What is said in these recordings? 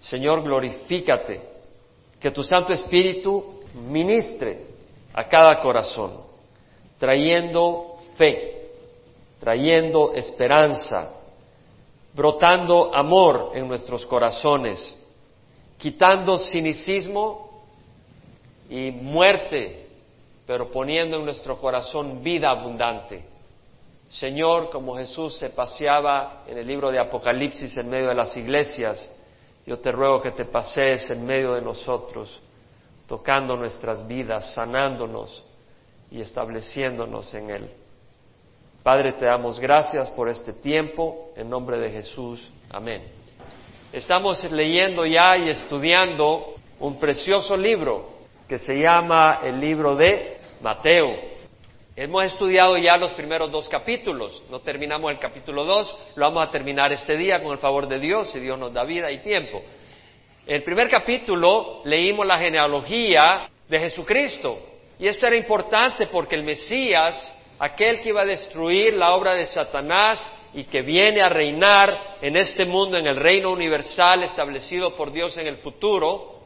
Señor, glorifícate, que tu Santo Espíritu ministre a cada corazón, trayendo fe, trayendo esperanza, brotando amor en nuestros corazones, quitando cinicismo y muerte, pero poniendo en nuestro corazón vida abundante. Señor, como Jesús se paseaba en el libro de Apocalipsis en medio de las iglesias, yo te ruego que te pasees en medio de nosotros, tocando nuestras vidas, sanándonos y estableciéndonos en Él. Padre, te damos gracias por este tiempo, en nombre de Jesús. Amén. Estamos leyendo ya y estudiando un precioso libro que se llama el libro de Mateo. Hemos estudiado ya los primeros dos capítulos, no terminamos el capítulo dos, lo vamos a terminar este día con el favor de Dios, si Dios nos da vida y tiempo. El primer capítulo leímos la genealogía de Jesucristo, y esto era importante porque el Mesías aquel que iba a destruir la obra de Satanás y que viene a reinar en este mundo, en el reino universal establecido por Dios en el futuro,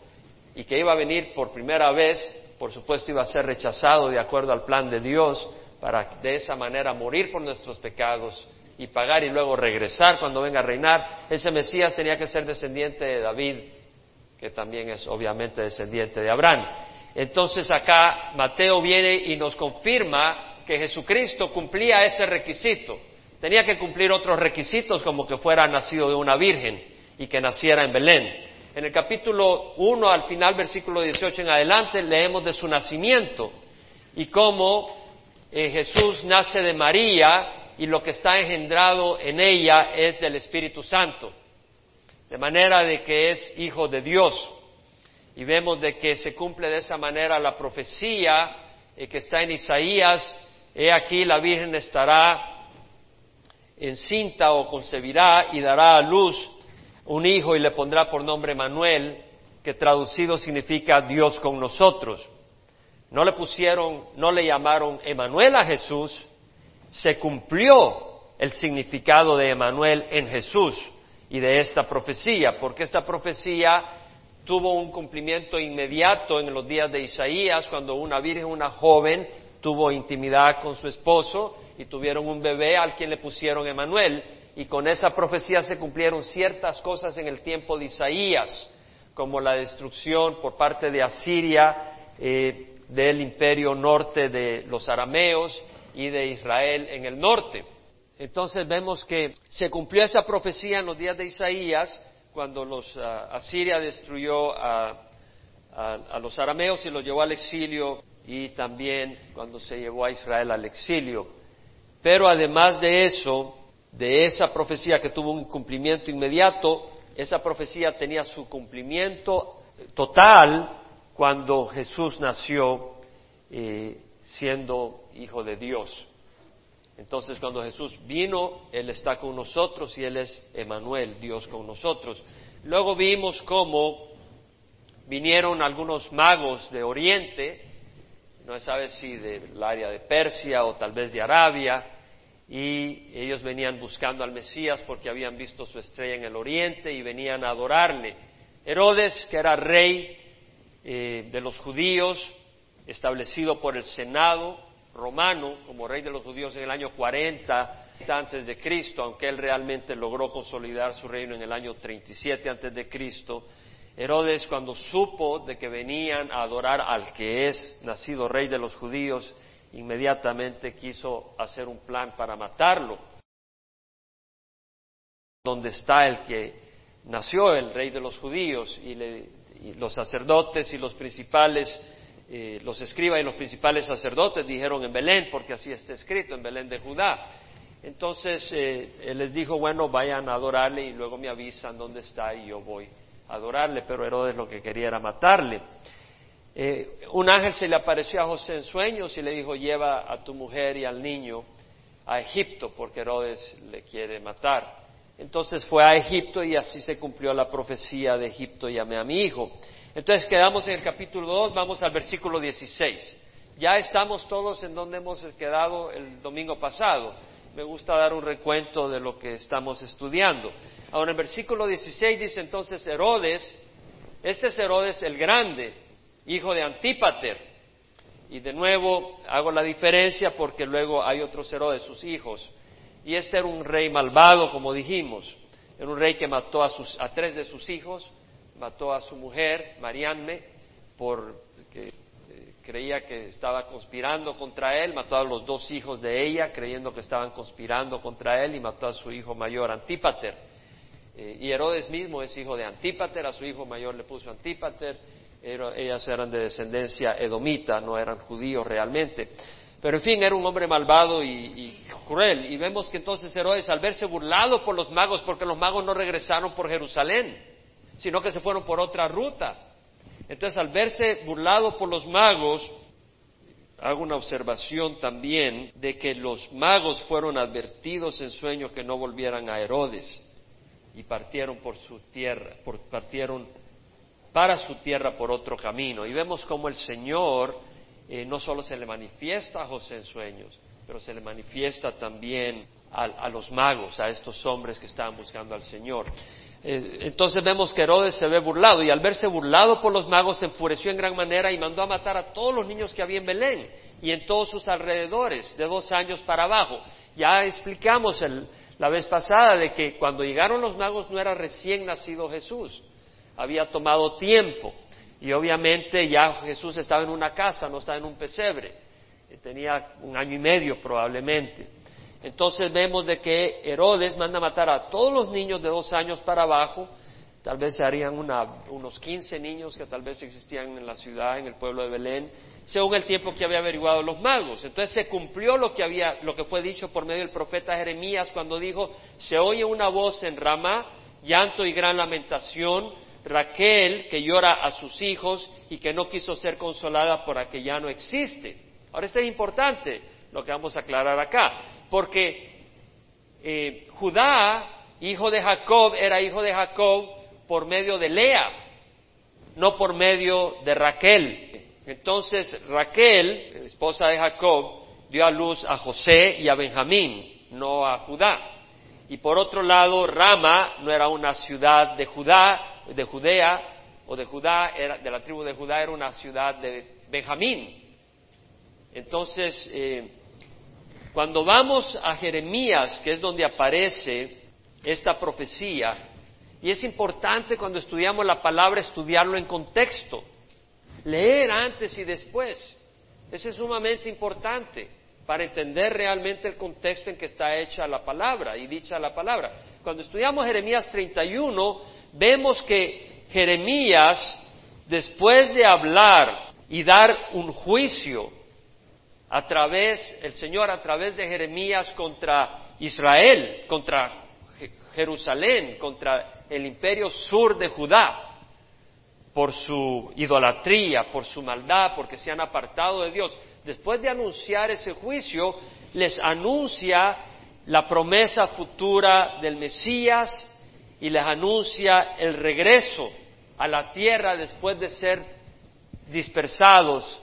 y que iba a venir por primera vez, por supuesto iba a ser rechazado de acuerdo al plan de Dios, para de esa manera morir por nuestros pecados y pagar y luego regresar cuando venga a reinar. Ese Mesías tenía que ser descendiente de David, que también es obviamente descendiente de Abraham. Entonces acá Mateo viene y nos confirma que Jesucristo cumplía ese requisito. Tenía que cumplir otros requisitos como que fuera nacido de una virgen y que naciera en Belén. En el capítulo 1, al final, versículo 18 en adelante, leemos de su nacimiento y cómo eh, Jesús nace de María y lo que está engendrado en ella es del Espíritu Santo, de manera de que es hijo de Dios. Y vemos de que se cumple de esa manera la profecía eh, que está en Isaías He aquí la Virgen estará encinta o concebirá y dará a luz un hijo y le pondrá por nombre Manuel, que traducido significa Dios con nosotros. No le pusieron, no le llamaron Emanuel a Jesús, se cumplió el significado de Emanuel en Jesús y de esta profecía, porque esta profecía tuvo un cumplimiento inmediato en los días de Isaías, cuando una virgen, una joven, tuvo intimidad con su esposo y tuvieron un bebé al quien le pusieron Emanuel. Y con esa profecía se cumplieron ciertas cosas en el tiempo de Isaías, como la destrucción por parte de Asiria eh, del imperio norte de los arameos y de Israel en el norte. Entonces vemos que se cumplió esa profecía en los días de Isaías, cuando los, ah, Asiria destruyó a, a los arameos y los llevó al exilio y también cuando se llevó a Israel al exilio. Pero además de eso, de esa profecía que tuvo un cumplimiento inmediato, esa profecía tenía su cumplimiento total cuando Jesús nació eh, siendo hijo de Dios. Entonces cuando Jesús vino, Él está con nosotros y Él es Emanuel, Dios con nosotros. Luego vimos cómo vinieron algunos magos de Oriente no se sabe si del área de Persia o tal vez de Arabia, y ellos venían buscando al Mesías porque habían visto su estrella en el oriente y venían a adorarle. Herodes, que era rey eh, de los judíos, establecido por el Senado romano como rey de los judíos en el año 40 antes de Cristo, aunque él realmente logró consolidar su reino en el año 37 antes de Cristo, Herodes cuando supo de que venían a adorar al que es nacido rey de los judíos, inmediatamente quiso hacer un plan para matarlo. Donde está el que nació el rey de los judíos y, los sacerdotes y los principales, eh, los escribas y los principales sacerdotes dijeron en Belén, porque así está escrito, en Belén de Judá. Entonces eh, él les dijo, bueno, vayan a adorarle y luego me avisan dónde está y yo voy adorarle, pero Herodes lo que quería era matarle. Eh, un ángel se le apareció a José en sueños y le dijo, lleva a tu mujer y al niño a Egipto, porque Herodes le quiere matar. Entonces fue a Egipto y así se cumplió la profecía de Egipto, llamé a mi hijo. Entonces quedamos en el capítulo 2, vamos al versículo 16. Ya estamos todos en donde hemos quedado el domingo pasado. me gusta dar un recuento de lo que estamos estudiando. Ahora, en el versículo 16 dice entonces Herodes, este es Herodes el Grande, hijo de Antípater. Y de nuevo hago la diferencia porque luego hay otros Herodes, sus hijos. Y este era un rey malvado, como dijimos. Era un rey que mató a, sus, a tres de sus hijos, mató a su mujer, Marianne, por que eh, creía que estaba conspirando contra él, mató a los dos hijos de ella, creyendo que estaban conspirando contra él, y mató a su hijo mayor, Antípater. Eh, y Herodes mismo es hijo de Antípater, a su hijo mayor le puso Antípater, ellas eran de descendencia edomita, no eran judíos realmente. Pero en fin, era un hombre malvado y, cruel. Y vemos que entonces Herodes, al verse burlado por los magos, porque los magos no regresaron por Jerusalén, sino que se fueron por otra ruta. Entonces, al verse burlado por los magos, hago una observación también de que los magos fueron advertidos en sueño que no volvieran a Herodes y partieron por su tierra, partieron para su tierra por otro camino. Y vemos cómo el Señor eh, no solo se le manifiesta a José en sueños, pero se le manifiesta también a, los magos, a estos hombres que estaban buscando al Señor. Eh, entonces vemos que Herodes se ve burlado y al verse burlado por los magos se enfureció en gran manera y mandó a matar a todos los niños que había en Belén y en todos sus alrededores, de dos años para abajo. Ya explicamos la vez pasada de que cuando llegaron los magos no era recién nacido Jesús, había tomado tiempo. Y obviamente ya Jesús estaba en una casa, no estaba en un pesebre. Tenía un año y medio probablemente. Entonces vemos de que Herodes manda matar a todos los niños de dos años para abajo. Tal vez se harían unos 15 niños que tal vez existían en la ciudad, en el pueblo de Belén, según el tiempo que había averiguado los magos. Entonces se cumplió lo que, había, lo que fue dicho por medio del profeta Jeremías cuando dijo, se oye una voz en Ramá, llanto y gran lamentación, Raquel que llora a sus hijos y que no quiso ser consolada por que ya no existe. Ahora, esto es importante, lo que vamos a aclarar acá, porque eh, Judá, hijo de Jacob, era hijo de Jacob por medio de Lea, no por medio de Raquel. Entonces, Raquel, esposa de Jacob, dio a luz a José y a Benjamín, no a Judá. Y por otro lado, Rama no era una ciudad de Judá, de Judea o de Judá, era, de la tribu de Judá, era una ciudad de Benjamín. Entonces, eh, cuando vamos a Jeremías, que es donde aparece esta profecía, y es importante cuando estudiamos la palabra estudiarlo en contexto, leer antes y después. Eso es sumamente importante para entender realmente el contexto en que está hecha la palabra y dicha la palabra. Cuando estudiamos Jeremías 31, vemos que Jeremías, después de hablar y dar un juicio a través, el Señor a través de Jeremías contra Israel, contra Jerusalén, contra el imperio sur de Judá, por su idolatría, por su maldad, porque se han apartado de Dios. Después de anunciar ese juicio, les anuncia la promesa futura del Mesías y les anuncia el regreso a la tierra después de ser dispersados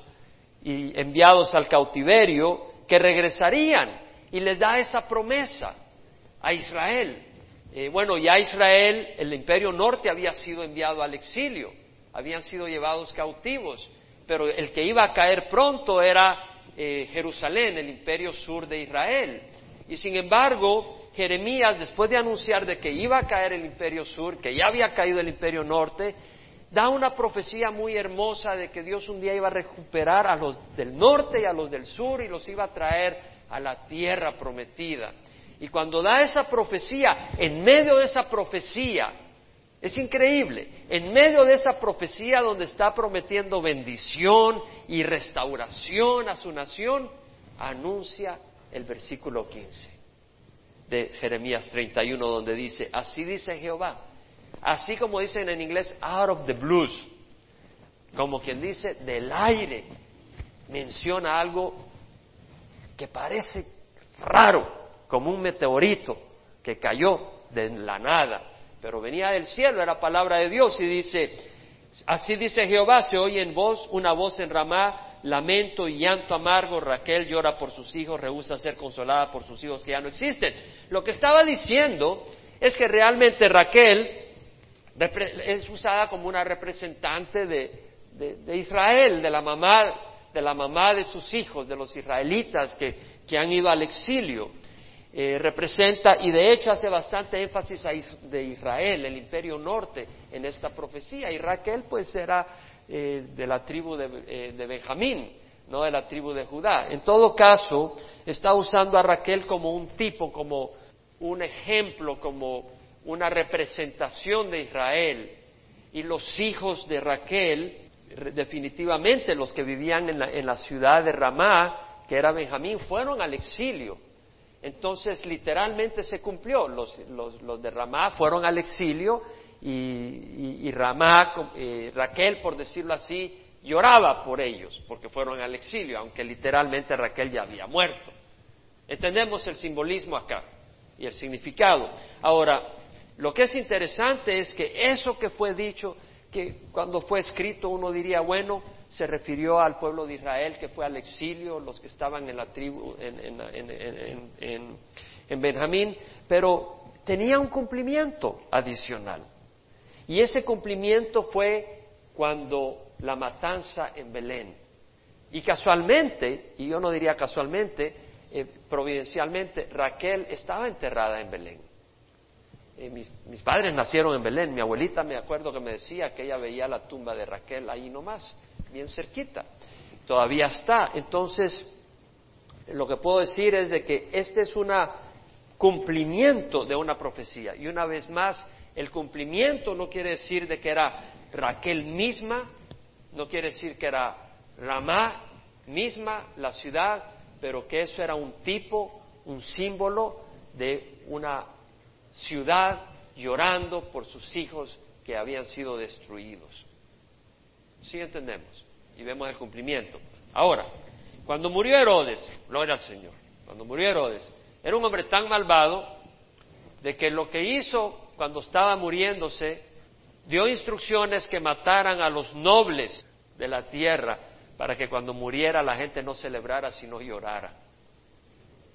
y enviados al cautiverio, que regresarían y les da esa promesa a Israel. Eh, bueno, ya Israel, el imperio norte había sido enviado al exilio, habían sido llevados cautivos, pero el que iba a caer pronto era eh, Jerusalén, el imperio sur de Israel. Y sin embargo, Jeremías, después de anunciar de que iba a caer el imperio sur, que ya había caído el imperio norte, da una profecía muy hermosa de que Dios un día iba a recuperar a los del norte y a los del sur y los iba a traer a la tierra prometida. Y cuando da esa profecía, en medio de esa profecía, es increíble, en medio de esa profecía donde está prometiendo bendición y restauración a su nación, anuncia el versículo 15 de Jeremías 31, donde dice, así dice Jehová, así como dicen en inglés, out of the blues, como quien dice, del aire, menciona algo que parece raro, como un meteorito que cayó de la nada, pero venía del cielo, era palabra de Dios y dice, Así dice Jehová, se oye en voz una voz en Ramá, lamento y llanto amargo, Raquel llora por sus hijos, rehúsa ser consolada por sus hijos que ya no existen. Lo que estaba diciendo es que realmente Raquel es usada como una representante de, Israel, de la mamá de la mamá de sus hijos, de los israelitas que, que han ido al exilio. Eh, representa, y de hecho hace bastante énfasis de Israel, el imperio norte, en esta profecía. Y Raquel pues era eh, de la tribu eh, de, Benjamín, no de la tribu de Judá. En todo caso, está usando a Raquel como un tipo, como un ejemplo, como una representación de Israel. Y los hijos de Raquel, definitivamente los que vivían en la, en la ciudad de Ramá, que era Benjamín, fueron al exilio entonces, literalmente se cumplió. Los, de Ramá fueron al exilio y, Ramá, eh, Raquel, por decirlo así, lloraba por ellos porque fueron al exilio, aunque literalmente Raquel ya había muerto. Entendemos el simbolismo acá y el significado. Ahora, lo que es interesante es que eso que fue dicho, que cuando fue escrito uno diría, bueno, se refirió al pueblo de Israel que fue al exilio, los que estaban en la tribu, en, Benjamín, pero tenía un cumplimiento adicional. Y ese cumplimiento fue cuando la matanza en Belén. Y casualmente, y yo no diría casualmente, eh, providencialmente, Raquel estaba enterrada en Belén. Eh, mis, mis, padres nacieron en Belén. Mi abuelita me acuerdo que me decía que ella veía la tumba de Raquel ahí nomás bien cerquita. Todavía está. Entonces, lo que puedo decir es de que este es un cumplimiento de una profecía. Y una vez más, el cumplimiento no quiere decir de que era Raquel misma, no quiere decir que era Ramá misma, la ciudad, pero que eso era un tipo, un símbolo de una ciudad llorando por sus hijos que habían sido destruidos. Sí entendemos y vemos el cumplimiento. Ahora, cuando murió Herodes, gloria al Señor, cuando murió Herodes, era un hombre tan malvado de que lo que hizo cuando estaba muriéndose, dio instrucciones que mataran a los nobles de la tierra para que cuando muriera la gente no celebrara sino llorara.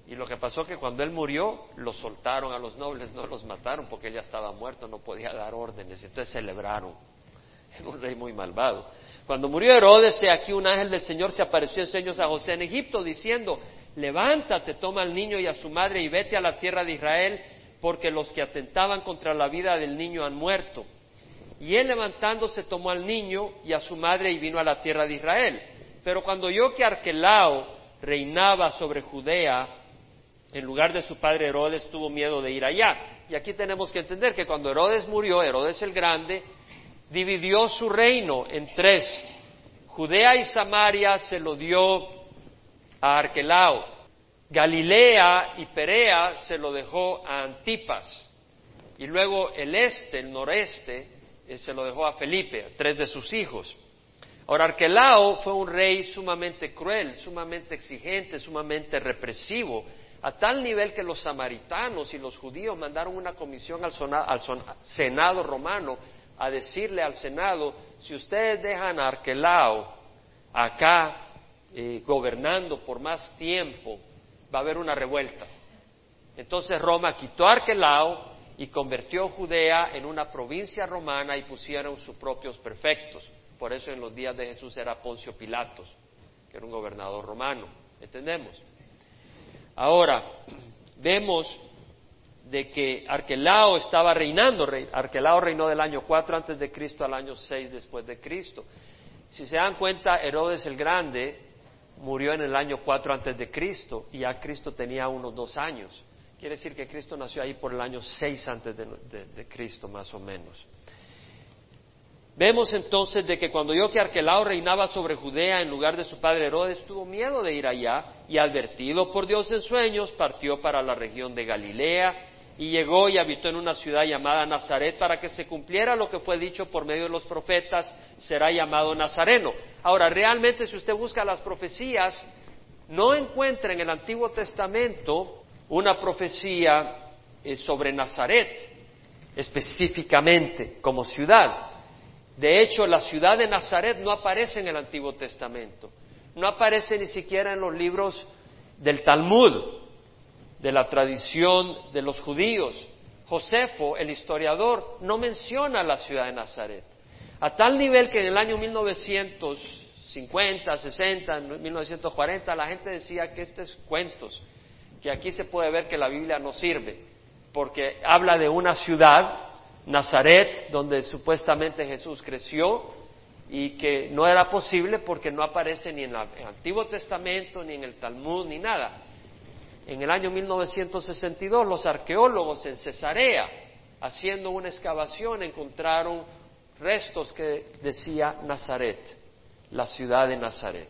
Y lo que pasó que cuando él murió, los soltaron a los nobles, no los mataron porque él ya estaba muerto, no podía dar órdenes, entonces celebraron. Era un rey muy malvado. Cuando murió Herodes, aquí un ángel del Señor se apareció en sueños a José en Egipto, diciendo, levántate, toma al niño y a su madre y vete a la tierra de Israel, porque los que atentaban contra la vida del niño han muerto. Y él levantándose tomó al niño y a su madre y vino a la tierra de Israel. Pero cuando oyó que Arquelao reinaba sobre Judea, en lugar de su padre Herodes, tuvo miedo de ir allá. Y aquí tenemos que entender que cuando Herodes murió, Herodes el Grande, dividió su reino en tres. Judea y Samaria se lo dio a Arquelao. Galilea y Perea se lo dejó a Antipas. Y luego el este, el noreste, eh, se lo dejó a Felipe, tres de sus hijos. Ahora, Arquelao fue un rey sumamente cruel, sumamente exigente, sumamente represivo, a tal nivel que los samaritanos y los judíos mandaron una comisión al, al Senado romano a decirle al Senado, si ustedes dejan a Arquelao acá eh, gobernando por más tiempo, va a haber una revuelta. Entonces Roma quitó Arquelao y convirtió Judea en una provincia romana y pusieron sus propios prefectos. Por eso en los días de Jesús era Poncio Pilatos, que era un gobernador romano. ¿Entendemos? Ahora, vemos de que Arquelao estaba reinando. Arquelao reinó del año 4 antes de Cristo al año 6 después de Cristo. Si se dan cuenta, Herodes el Grande murió en el año 4 antes de Cristo y ya Cristo tenía unos dos años. Quiere decir que Cristo nació ahí por el año 6 antes de, Cristo, más o menos. Vemos entonces de que cuando yo que Arquelao reinaba sobre Judea en lugar de su padre Herodes, tuvo miedo de ir allá y advertido por Dios en sueños, partió para la región de Galilea y llegó y habitó en una ciudad llamada Nazaret para que se cumpliera lo que fue dicho por medio de los profetas, será llamado Nazareno. Ahora, realmente si usted busca las profecías, no encuentra en el Antiguo Testamento una profecía eh, sobre Nazaret específicamente como ciudad. De hecho, la ciudad de Nazaret no aparece en el Antiguo Testamento, no aparece ni siquiera en los libros del Talmud, de la tradición de los judíos. Josefo, el historiador, no menciona la ciudad de Nazaret. A tal nivel que en el año 1950, 60, 1940, la gente decía que estos cuentos, que aquí se puede ver que la Biblia no sirve, porque habla de una ciudad, Nazaret, donde supuestamente Jesús creció y que no era posible porque no aparece ni en el Antiguo Testamento, ni en el Talmud, ni nada. En el año 1962 los arqueólogos en Cesarea, haciendo una excavación, encontraron restos que decía Nazaret, la ciudad de Nazaret.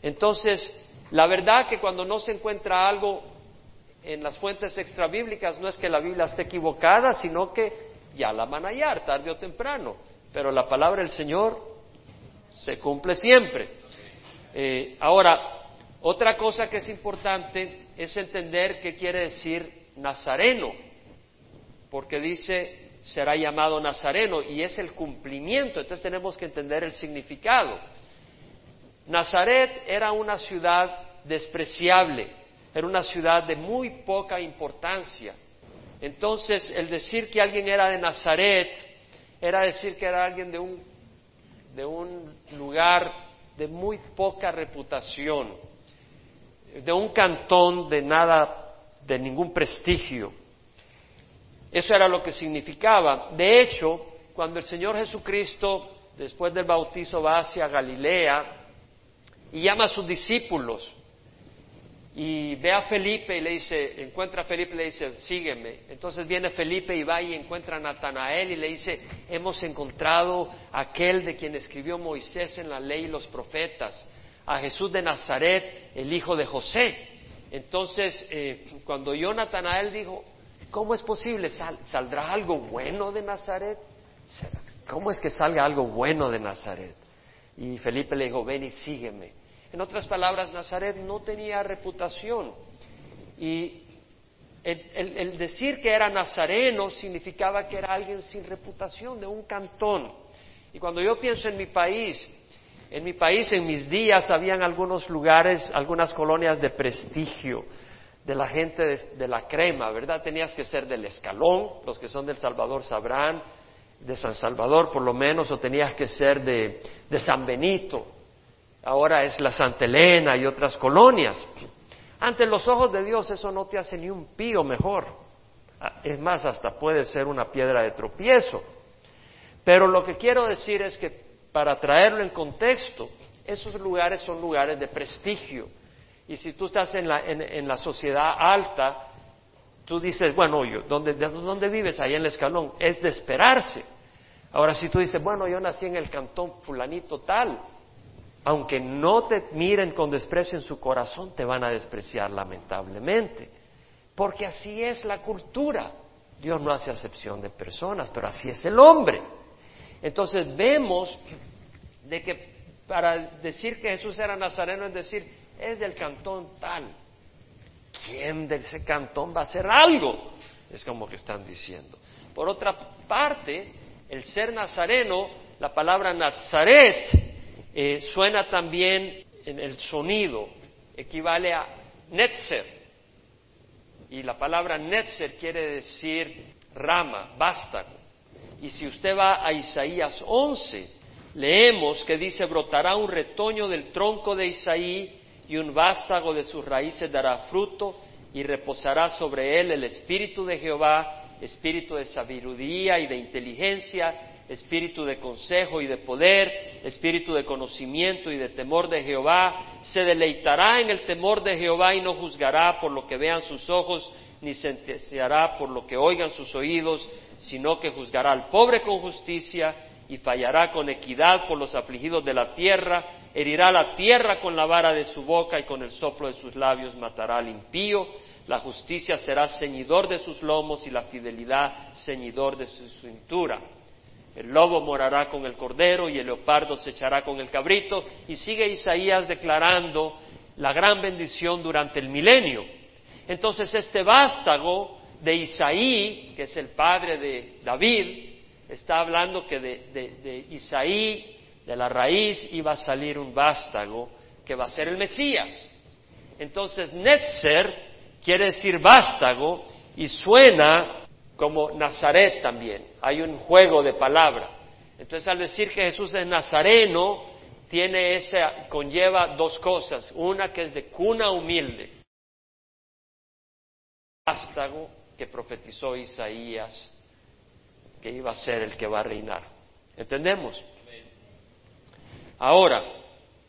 Entonces, la verdad que cuando no se encuentra algo en las fuentes extrabíblicas no es que la Biblia esté equivocada, sino que ya la van a hallar tarde o temprano. Pero la palabra del Señor se cumple siempre. Eh, ahora, otra cosa que es importante es entender qué quiere decir nazareno, porque dice será llamado nazareno y es el cumplimiento, entonces tenemos que entender el significado. Nazaret era una ciudad despreciable, era una ciudad de muy poca importancia. Entonces, el decir que alguien era de Nazaret era decir que era alguien de un, de un lugar de muy poca reputación de un cantón de nada, de ningún prestigio. Eso era lo que significaba. De hecho, cuando el Señor Jesucristo, después del bautizo, va hacia Galilea y llama a sus discípulos y ve a Felipe y le dice, encuentra a Felipe y le dice, sígueme. Entonces viene Felipe y va y encuentra a Natanael y le dice, hemos encontrado aquel de quien escribió Moisés en la ley y los profetas a Jesús de Nazaret, el hijo de José. Entonces, eh, cuando yo Natanael dijo, ¿cómo es posible? ¿Saldrá algo bueno de Nazaret? ¿Cómo es que salga algo bueno de Nazaret? Y Felipe le dijo, ven y sígueme. En otras palabras, Nazaret no tenía reputación. Y el, decir que era nazareno significaba que era alguien sin reputación, de un cantón. Y cuando yo pienso en mi país, en mi país, en mis días, habían algunos lugares, algunas colonias de prestigio de la gente de, la crema, ¿verdad? Tenías que ser del escalón, los que son del Salvador sabrán, de San Salvador por lo menos, o tenías que ser de, de San Benito. Ahora es la Santa Elena y otras colonias. Ante los ojos de Dios eso no te hace ni un pío mejor. Ah, es más, hasta puede ser una piedra de tropiezo. Pero lo que quiero decir es que para traerlo en contexto, esos lugares son lugares de prestigio. Y si tú estás en la, en, la sociedad alta, tú dices, bueno, yo, ¿dónde, ¿dónde vives? Ahí en el escalón. Es de esperarse. Ahora, si tú dices, bueno, yo nací en el cantón fulanito tal, aunque no te miren con desprecio en su corazón, te van a despreciar lamentablemente. Porque así es la cultura. Dios no hace acepción de personas, pero así es el hombre. Entonces vemos de que para decir que Jesús era nazareno es decir, es del cantón tal. ¿Quién de ese cantón va a hacer algo? Es como que están diciendo. Por otra parte, el ser nazareno, la palabra Nazaret, eh, suena también en el sonido, equivale a Netzer. Y la palabra Netzer quiere decir rama, vástago. Y si usted va a Isaías 11, leemos que dice, brotará un retoño del tronco de Isaí y un vástago de sus raíces dará fruto y reposará sobre él el espíritu de Jehová, espíritu de sabiduría y de inteligencia, espíritu de consejo y de poder, espíritu de conocimiento y de temor de Jehová, se deleitará en el temor de Jehová y no juzgará por lo que vean sus ojos, ni sentenciará por lo que oigan sus oídos, sino que juzgará al pobre con justicia y fallará con equidad por los afligidos de la tierra, herirá la tierra con la vara de su boca y con el soplo de sus labios matará al impío, la justicia será ceñidor de sus lomos y la fidelidad ceñidor de su cintura. El lobo morará con el cordero y el leopardo se echará con el cabrito y sigue Isaías declarando la gran bendición durante el milenio. Entonces este vástago de Isaí, que es el padre de David, está hablando que de, de Isaí, de la raíz, iba a salir un vástago que va a ser el Mesías. Entonces, Netzer quiere decir vástago y suena como Nazaret también. Hay un juego de palabra. Entonces, al decir que Jesús es nazareno, tiene esa, conlleva dos cosas. Una que es de cuna humilde. Vástago que profetizó Isaías que iba a ser el que va a reinar. ¿Entendemos? Ahora,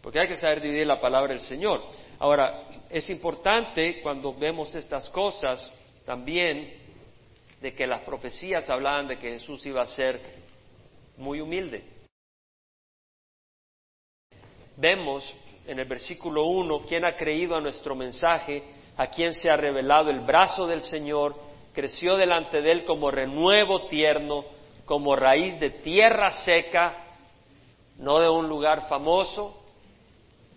porque hay que saber dividir la palabra del Señor. Ahora, es importante cuando vemos estas cosas también de que las profecías hablaban de que Jesús iba a ser muy humilde. Vemos en el versículo 1 quién ha creído a nuestro mensaje, a quién se ha revelado el brazo del Señor, creció delante de él como renuevo tierno, como raíz de tierra seca, no de un lugar famoso,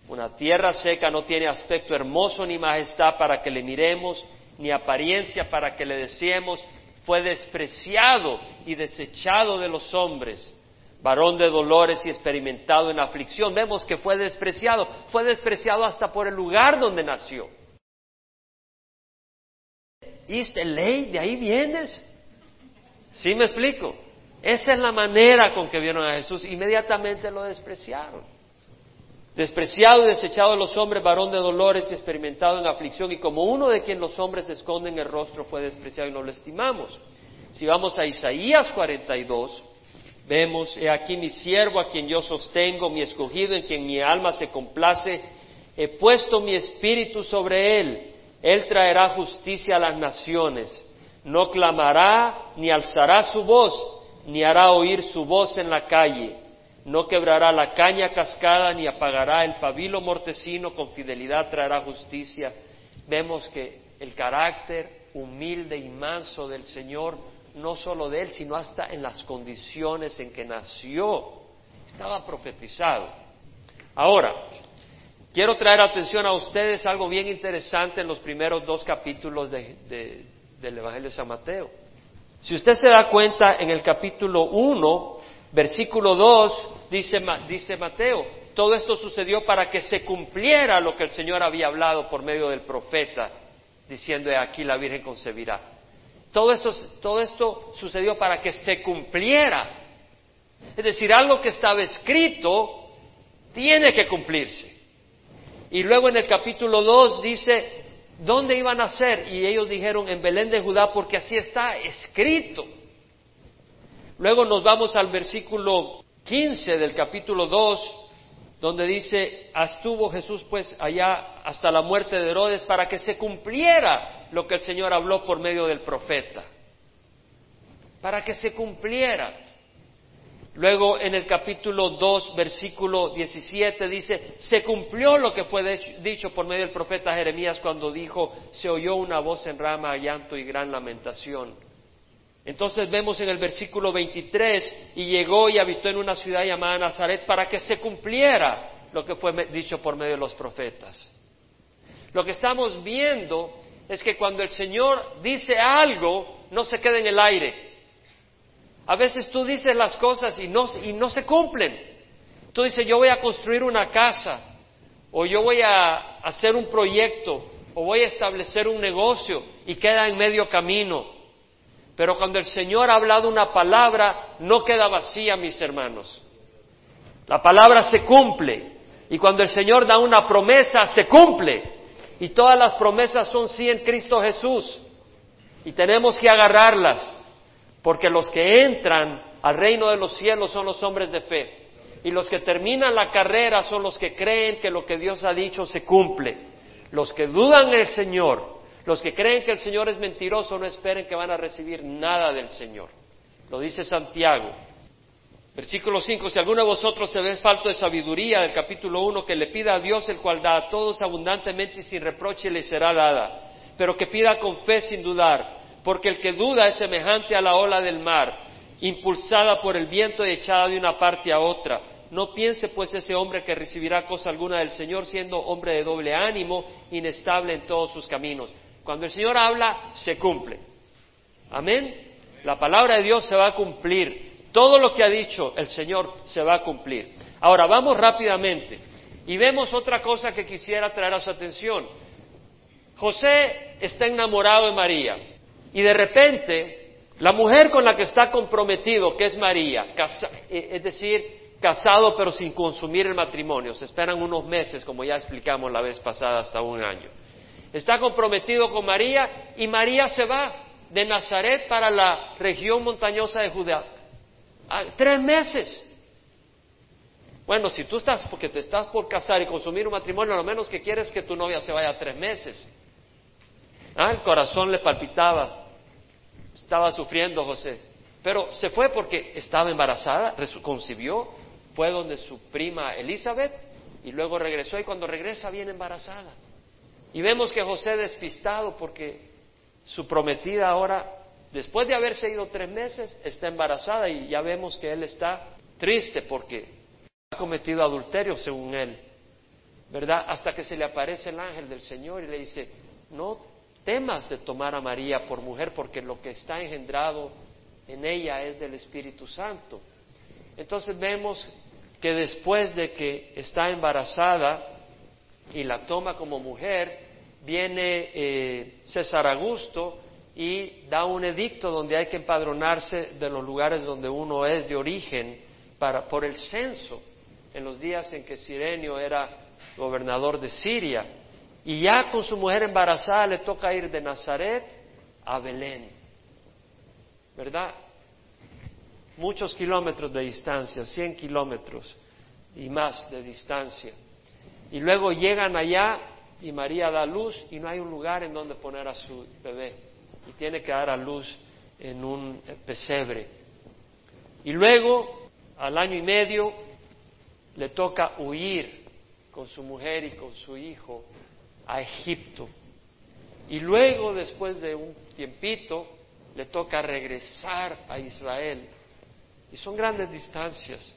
una tierra seca no tiene aspecto hermoso ni majestad para que le miremos, ni apariencia para que le deseemos. Fue despreciado y desechado de los hombres, varón de dolores y experimentado en aflicción. Vemos que fue despreciado, fue despreciado hasta por el lugar donde nació. East ley, de ahí vienes. ¿Sí me explico? Esa es la manera con que vieron a Jesús. Inmediatamente lo despreciaron despreciado y desechado de los hombres, varón de dolores y experimentado en aflicción, y como uno de quien los hombres esconden el rostro fue despreciado y no lo estimamos. Si vamos a Isaías 42, vemos, he aquí mi siervo a quien yo sostengo, mi escogido en quien mi alma se complace, he puesto mi espíritu sobre él, él traerá justicia a las naciones, no clamará ni alzará su voz, ni hará oír su voz en la calle no quebrará la caña cascada ni apagará el pabilo mortecino, con fidelidad traerá justicia. Vemos que el carácter humilde y manso del Señor, no solo de él, sino hasta en las condiciones en que nació, estaba profetizado. Ahora, quiero traer atención a ustedes algo bien interesante en los primeros dos capítulos del Evangelio de San Mateo. Si usted se da cuenta, en el capítulo 1 Versículo 2 dice, Mateo, todo esto sucedió para que se cumpliera lo que el Señor había hablado por medio del profeta, diciendo, aquí la Virgen concebirá. Todo esto sucedió para que se cumpliera. Es decir, algo que estaba escrito tiene que cumplirse. Y luego en el capítulo 2 dice, ¿dónde iban a ser? Y ellos dijeron, en Belén de Judá, porque así está escrito. Luego nos vamos al versículo 15 del capítulo 2, donde dice, estuvo Jesús pues allá hasta la muerte de Herodes para que se cumpliera lo que el Señor habló por medio del profeta. Para que se cumpliera. Luego en el capítulo 2, versículo 17 dice, se cumplió lo que fue dicho por medio del profeta Jeremías cuando dijo, se oyó una voz en rama, llanto y gran lamentación. Entonces vemos en el versículo 23, y llegó y habitó en una ciudad llamada Nazaret para que se cumpliera lo que fue dicho por medio de los profetas. Lo que estamos viendo es que cuando el Señor dice algo, no se queda en el aire. A veces tú dices las cosas y no, y no se cumplen. Tú dices, yo voy a construir una casa, o yo voy a hacer un proyecto, o voy a establecer un negocio, y queda en medio camino pero cuando el Señor ha hablado una palabra, no queda vacía, mis hermanos. La palabra se cumple. Y cuando el Señor da una promesa, se cumple. Y todas las promesas son sí en Cristo Jesús. Y tenemos que agarrarlas. Porque los que entran al reino de los cielos son los hombres de fe. Y los que terminan la carrera son los que creen que lo que Dios ha dicho se cumple. Los que dudan en el Señor los que creen que el Señor es mentiroso no esperen que van a recibir nada del Señor. Lo dice Santiago. Versículo 5, si alguno de vosotros se ve falto de sabiduría, del capítulo 1, que le pida a Dios el cual da a todos abundantemente y sin reproche le será dada, pero que pida con fe sin dudar, porque el que duda es semejante a la ola del mar, impulsada por el viento y echada de una parte a otra. No piense pues ese hombre que recibirá cosa alguna del Señor, siendo hombre de doble ánimo, inestable en todos sus caminos. Cuando el Señor habla, se cumple. Amén. La palabra de Dios se va a cumplir. Todo lo que ha dicho el Señor se va a cumplir. Ahora vamos rápidamente y vemos otra cosa que quisiera traer a su atención. José está enamorado de María y de repente la mujer con la que está comprometido, que es María, eh, es decir, casado pero sin consumir el matrimonio, se esperan unos meses, como ya explicamos la vez pasada, hasta un año. Está comprometido con María y María se va de Nazaret para la región montañosa de Judea. Ah, tres meses. Bueno, si tú estás porque te estás por casar y consumir un matrimonio, lo menos que quieres es que tu novia se vaya tres meses. Ah, el corazón le palpitaba, estaba sufriendo José. Pero se fue porque estaba embarazada, concibió, fue donde su prima Elizabeth y luego regresó y cuando regresa viene embarazada. Y vemos que José despistado porque su prometida ahora, después de haberse ido tres meses, está embarazada y ya vemos que él está triste porque ha cometido adulterio según él, ¿verdad? Hasta que se le aparece el ángel del Señor y le dice, no temas de tomar a María por mujer porque lo que está engendrado en ella es del Espíritu Santo. Entonces vemos que después de que está embarazada y la toma como mujer, viene eh, César Augusto y da un edicto donde hay que empadronarse de los lugares donde uno es de origen para, por el censo, en los días en que Sirenio era gobernador de Siria. Y ya con su mujer embarazada le toca ir de Nazaret a Belén, ¿verdad? Muchos kilómetros de distancia, 100 kilómetros y más de distancia. Y luego llegan allá y María da luz y no hay un lugar en donde poner a su bebé y tiene que dar a luz en un pesebre. Y luego, al año y medio, le toca huir con su mujer y con su hijo a Egipto. Y luego, después de un tiempito, le toca regresar a Israel. Y son grandes distancias.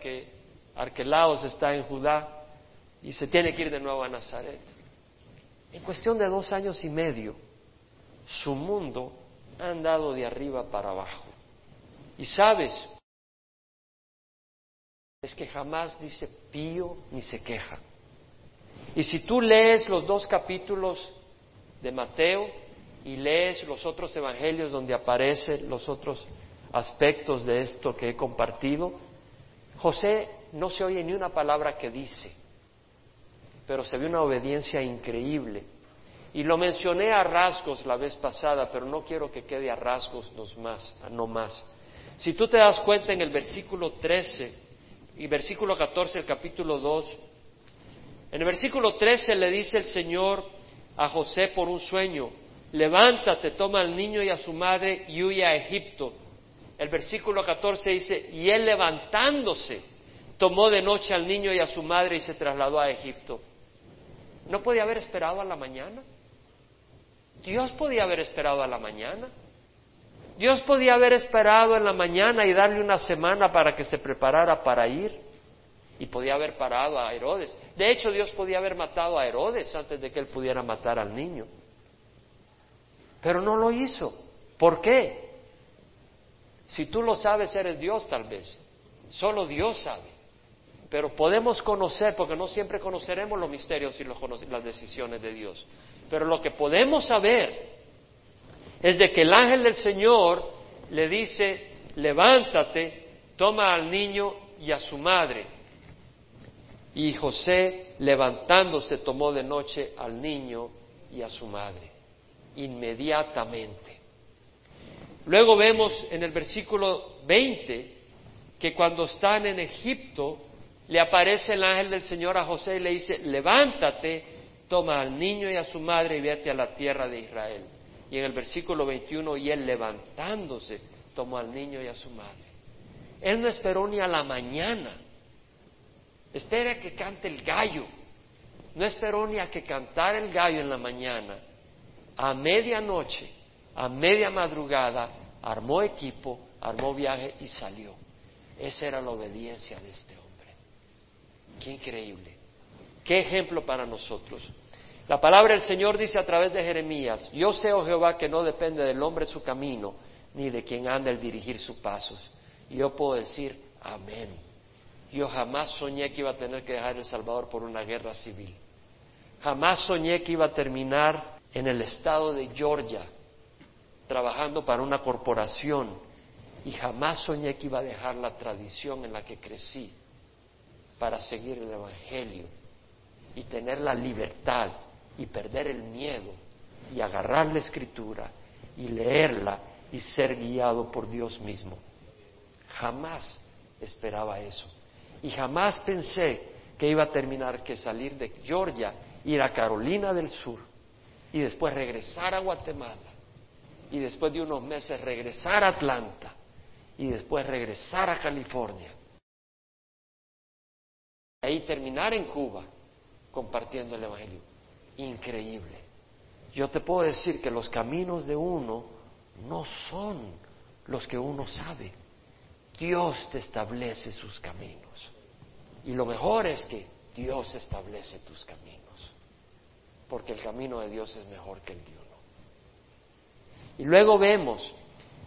Que Arquelaos está en Judá y se tiene que ir de nuevo a Nazaret. En cuestión de dos años y medio, su mundo ha andado de arriba para abajo. Y sabes, es que jamás dice pío ni se queja. Y si tú lees los dos capítulos de Mateo y lees los otros evangelios donde aparecen los otros aspectos de esto que he compartido, José no se oye ni una palabra que dice pero se ve una obediencia increíble. Y lo mencioné a rasgos la vez pasada, pero no quiero que quede a rasgos más, no más. Si tú te das cuenta en el versículo 13 y versículo 14 del capítulo 2, en el versículo 13 le dice el Señor a José por un sueño, levántate, toma al niño y a su madre y huye a Egipto. El versículo 14 dice, y él levantándose, tomó de noche al niño y a su madre y se trasladó a Egipto. ¿No podía haber esperado a la mañana? Dios podía haber esperado a la mañana. Dios podía haber esperado en la mañana y darle una semana para que se preparara para ir. Y podía haber parado a Herodes. De hecho, Dios podía haber matado a Herodes antes de que él pudiera matar al niño. Pero no lo hizo. ¿Por qué? Si tú lo sabes, eres Dios tal vez. Solo Dios sabe pero podemos conocer, porque no siempre conoceremos los misterios y las decisiones de Dios, pero lo que podemos saber es de que el ángel del Señor le dice, levántate, toma al niño y a su madre. Y José, levantándose, tomó de noche al niño y a su madre, inmediatamente. Luego vemos en el versículo 20 que cuando están en Egipto, le aparece el ángel del Señor a José y le dice, levántate, toma al niño y a su madre y vete a la tierra de Israel. Y en el versículo 21, y él levantándose, tomó al niño y a su madre. Él no esperó ni a la mañana. Espera que cante el gallo. No esperó ni a que cantara el gallo en la mañana. A medianoche, a media madrugada, armó equipo, armó viaje y salió. Esa era la obediencia de este hombre. Qué increíble. Qué ejemplo para nosotros. La palabra del Señor dice a través de Jeremías, yo sé, oh Jehová, que no depende del hombre su camino, ni de quien anda el dirigir sus pasos. Y yo puedo decir, amén. Yo jamás soñé que iba a tener que dejar El Salvador por una guerra civil. Jamás soñé que iba a terminar en el estado de Georgia trabajando para una corporación y jamás soñé que iba a dejar la tradición en la que crecí para seguir el Evangelio y tener la libertad y perder el miedo y agarrar la escritura y leerla y ser guiado por Dios mismo. Jamás esperaba eso. Y jamás pensé que iba a terminar que salir de Georgia, ir a Carolina del Sur y después regresar a Guatemala y después de unos meses regresar a Atlanta y después regresar a California. Y ahí terminar en Cuba compartiendo el Evangelio. Increíble. Yo te puedo decir que los caminos de uno no son los que uno sabe. Dios te establece sus caminos. Y lo mejor es que Dios establece tus caminos. Porque el camino de Dios es mejor que el de uno. Y luego vemos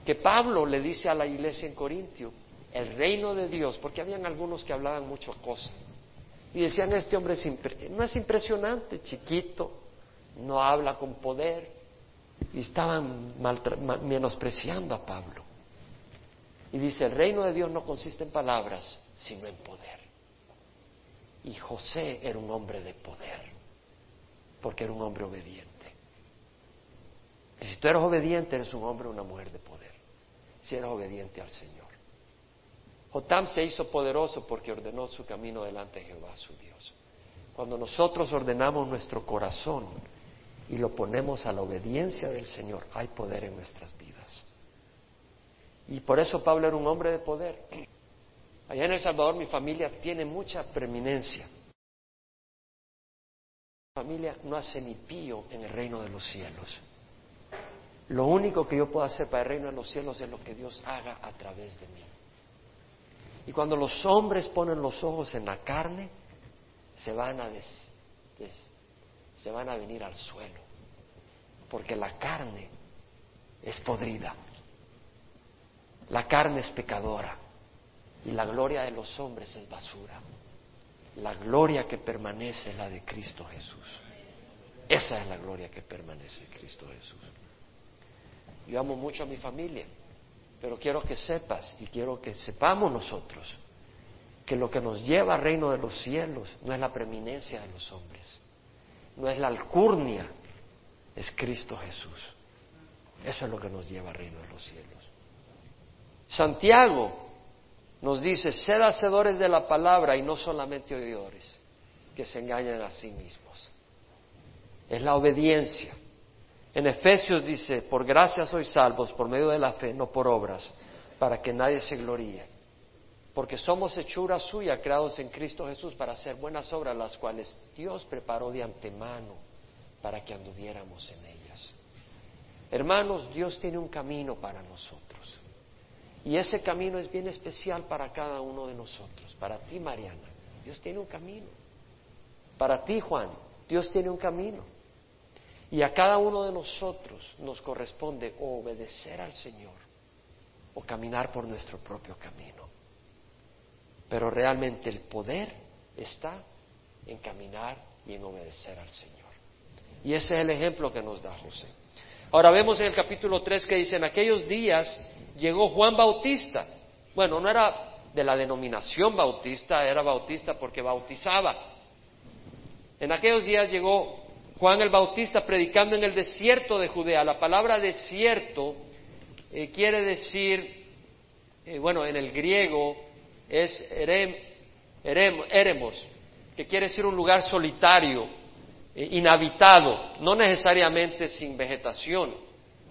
que Pablo le dice a la iglesia en Corintio, el reino de Dios, porque habían algunos que hablaban mucho cosas. Y decían, este hombre no es impresionante, chiquito, no habla con poder. Y estaban menospreciando a Pablo. Y dice, el reino de Dios no consiste en palabras, sino en poder. Y José era un hombre de poder, porque era un hombre obediente. Y si tú eres obediente, eres un hombre o una mujer de poder. Si eres obediente al Señor. Jotam se hizo poderoso porque ordenó su camino delante de Jehová, su Dios. Cuando nosotros ordenamos nuestro corazón y lo ponemos a la obediencia del Señor, hay poder en nuestras vidas. Y por eso Pablo era un hombre de poder. Allá en El Salvador mi familia tiene mucha preeminencia. Mi familia no hace ni pío en el reino de los cielos. Lo único que yo puedo hacer para el reino de los cielos es lo que Dios haga a través de mí. Y cuando los hombres ponen los ojos en la carne, se van a, se van a venir al suelo, porque la carne es podrida, la carne es pecadora y la gloria de los hombres es basura. La gloria que permanece es la de Cristo Jesús. Esa es la gloria que permanece en Cristo Jesús. Yo amo mucho a mi familia, pero quiero que sepas y quiero que sepamos nosotros que lo que nos lleva al reino de los cielos no es la preeminencia de los hombres, no es la alcurnia, es Cristo Jesús. Eso es lo que nos lleva al reino de los cielos. Santiago nos dice, sed hacedores de la palabra y no solamente oidores, que se engañan a sí mismos. Es la obediencia. En Efesios dice, por gracia sois salvos por medio de la fe, no por obras, para que nadie se gloríe. Porque somos hechura suya, creados en Cristo Jesús para hacer buenas obras, las cuales Dios preparó de antemano para que anduviéramos en ellas. Hermanos, Dios tiene un camino para nosotros. Y ese camino es bien especial para cada uno de nosotros. Para ti, Mariana, Dios tiene un camino. Para ti, Juan, Dios tiene un camino. Y a cada uno de nosotros nos corresponde obedecer al Señor o caminar por nuestro propio camino. Pero realmente el poder está en caminar y en obedecer al Señor. Y ese es el ejemplo que nos da José. Ahora vemos en el capítulo 3 que dice, en aquellos días llegó Juan Bautista. Bueno, no era de la denominación bautista, era bautista porque bautizaba. En aquellos días llegó Juan el Bautista predicando en el desierto de Judea. La palabra desierto eh, quiere decir, eh, bueno, en el griego es erem, eremos, que quiere decir un lugar solitario, eh, inhabitado, no necesariamente sin vegetación,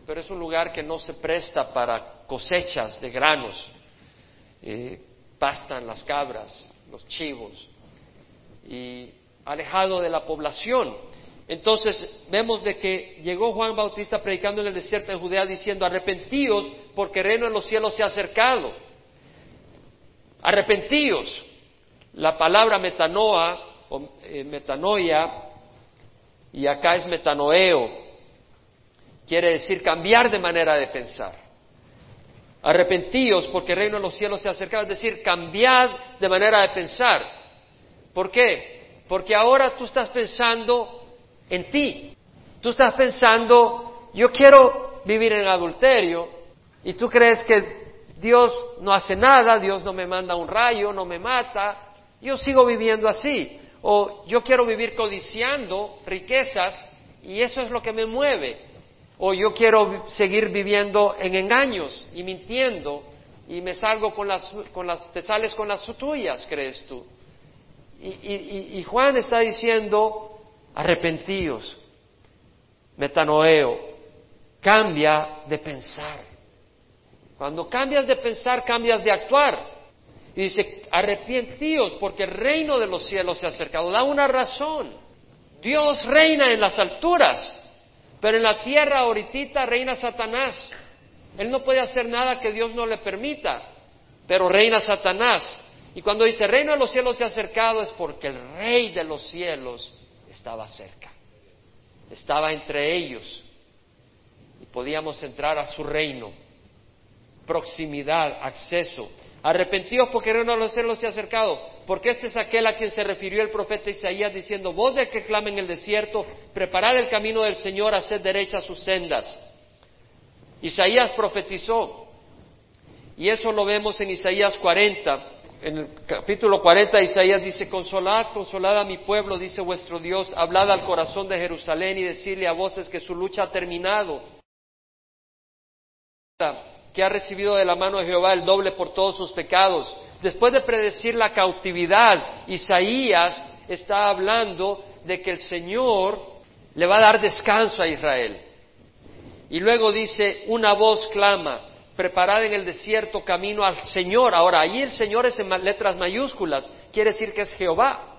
pero es un lugar que no se presta para cosechas de granos. pastan las cabras, los chivos, y alejado de la población. Entonces vemos de que llegó Juan Bautista predicando en el desierto de Judea diciendo, arrepentíos porque el reino de los cielos se ha acercado. Arrepentíos. La palabra metanoa o eh, metanoia y acá es metanoeo. Quiere decir cambiar de manera de pensar. Arrepentíos porque el reino de los cielos se ha acercado, es decir, cambiad de manera de pensar. ¿Por qué? Porque ahora tú estás pensando en ti. Tú estás pensando, yo quiero vivir en adulterio y tú crees que Dios no hace nada, Dios no me manda un rayo, no me mata, yo sigo viviendo así. O yo quiero vivir codiciando riquezas y eso es lo que me mueve. O yo quiero seguir viviendo en engaños y mintiendo y me salgo con las, con las, te sales con las tuyas, crees tú. Y, y Juan está diciendo, arrepentíos, metanoeo, cambia de pensar. Cuando cambias de pensar, cambias de actuar. Y dice, arrepentíos porque el reino de los cielos se ha acercado. Da una razón. Dios reina en las alturas, pero en la tierra ahorita reina Satanás. Él no puede hacer nada que Dios no le permita, pero reina Satanás. Y cuando dice reino de los cielos se ha acercado es porque el rey de los cielos estaba cerca. Estaba entre ellos y podíamos entrar a su reino. Proximidad, acceso. Arrepentidos porque el reino de los se ha acercado, porque este es aquel a quien se refirió el profeta Isaías diciendo, voz del que clama en el desierto, preparad el camino del Señor, haced derechas sus sendas. Isaías profetizó, y eso lo vemos en Isaías 40, en el capítulo 40 Isaías dice, consolad, consolad a mi pueblo, dice vuestro Dios, hablad al corazón de Jerusalén y decirle a voces que su lucha ha terminado que ha recibido de la mano de Jehová el doble por todos sus pecados. Después de predecir la cautividad, Isaías está hablando de que el Señor le va a dar descanso a Israel. Y luego dice, una voz clama, preparad en el desierto camino al Señor. Ahora, ahí el Señor es en letras mayúsculas, quiere decir que es Jehová.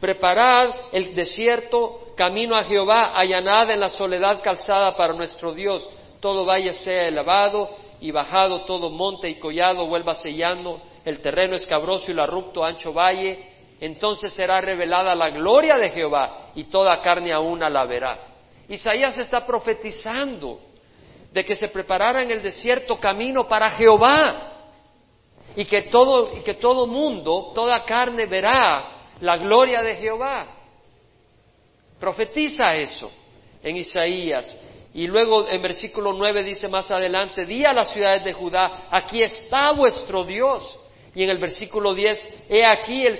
Preparad el desierto camino a Jehová, allanad en la soledad calzada para nuestro Dios todo valle sea elevado y bajado todo monte y collado vuelva sellando, el terreno escabroso y el arrupto ancho valle, entonces será revelada la gloria de Jehová y toda carne a una la verá. Isaías está profetizando de que se preparara en el desierto camino para Jehová y que todo, y que todo mundo, toda carne verá la gloria de Jehová. Profetiza eso en Isaías. Y luego en versículo 9 dice más adelante, di a las ciudades de Judá, aquí está vuestro Dios. Y en el versículo 10, he aquí el,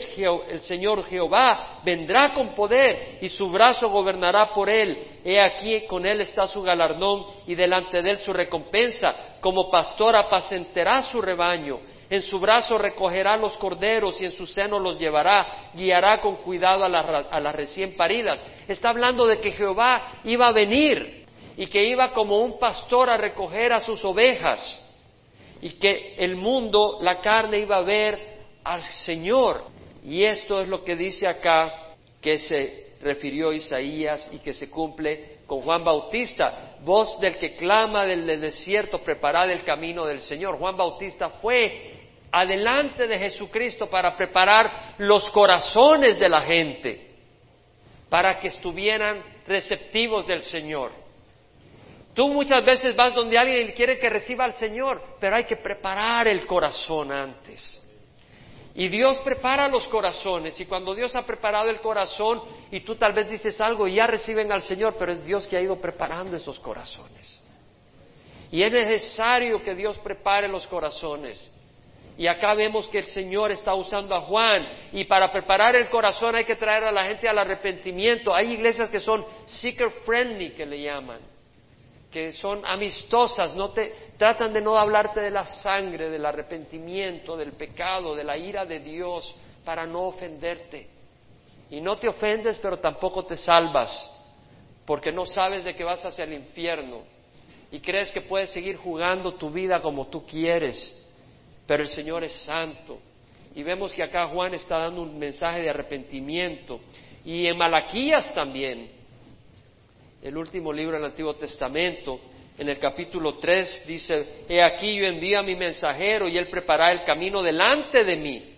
el, Señor Jehová vendrá con poder y su brazo gobernará por él. He aquí con él está su galardón y delante de él su recompensa. Como pastor apacentará su rebaño. En su brazo recogerá los corderos y en su seno los llevará. Guiará con cuidado a las recién paridas. Está hablando de que Jehová iba a venir y que iba como un pastor a recoger a sus ovejas y que el mundo, la carne iba a ver al Señor. Y esto es lo que dice acá que se refirió Isaías y que se cumple con Juan Bautista, voz del que clama del desierto, preparad el camino del Señor. Juan Bautista fue adelante de Jesucristo para preparar los corazones de la gente, para que estuvieran receptivos del Señor. Tú muchas veces vas donde alguien quiere que reciba al Señor, pero hay que preparar el corazón antes. Y Dios prepara los corazones y cuando Dios ha preparado el corazón y tú tal vez dices algo y ya reciben al Señor, pero es Dios que ha ido preparando esos corazones. Y es necesario que Dios prepare los corazones. Y acá vemos que el Señor está usando a Juan y para preparar el corazón hay que traer a la gente al arrepentimiento. Hay iglesias que son seeker friendly que le llaman que son amistosas, no te tratan de no hablarte de la sangre, del arrepentimiento, del pecado, de la ira de Dios, para no ofenderte. Y no te ofendes, pero tampoco te salvas, porque no sabes de que vas hacia el infierno y crees que puedes seguir jugando tu vida como tú quieres, pero el Señor es santo. Y vemos que acá Juan está dando un mensaje de arrepentimiento. Y en Malaquías también, el último libro del Antiguo Testamento, en el capítulo 3 dice, He aquí yo envío a mi mensajero y él preparará el camino delante de mí.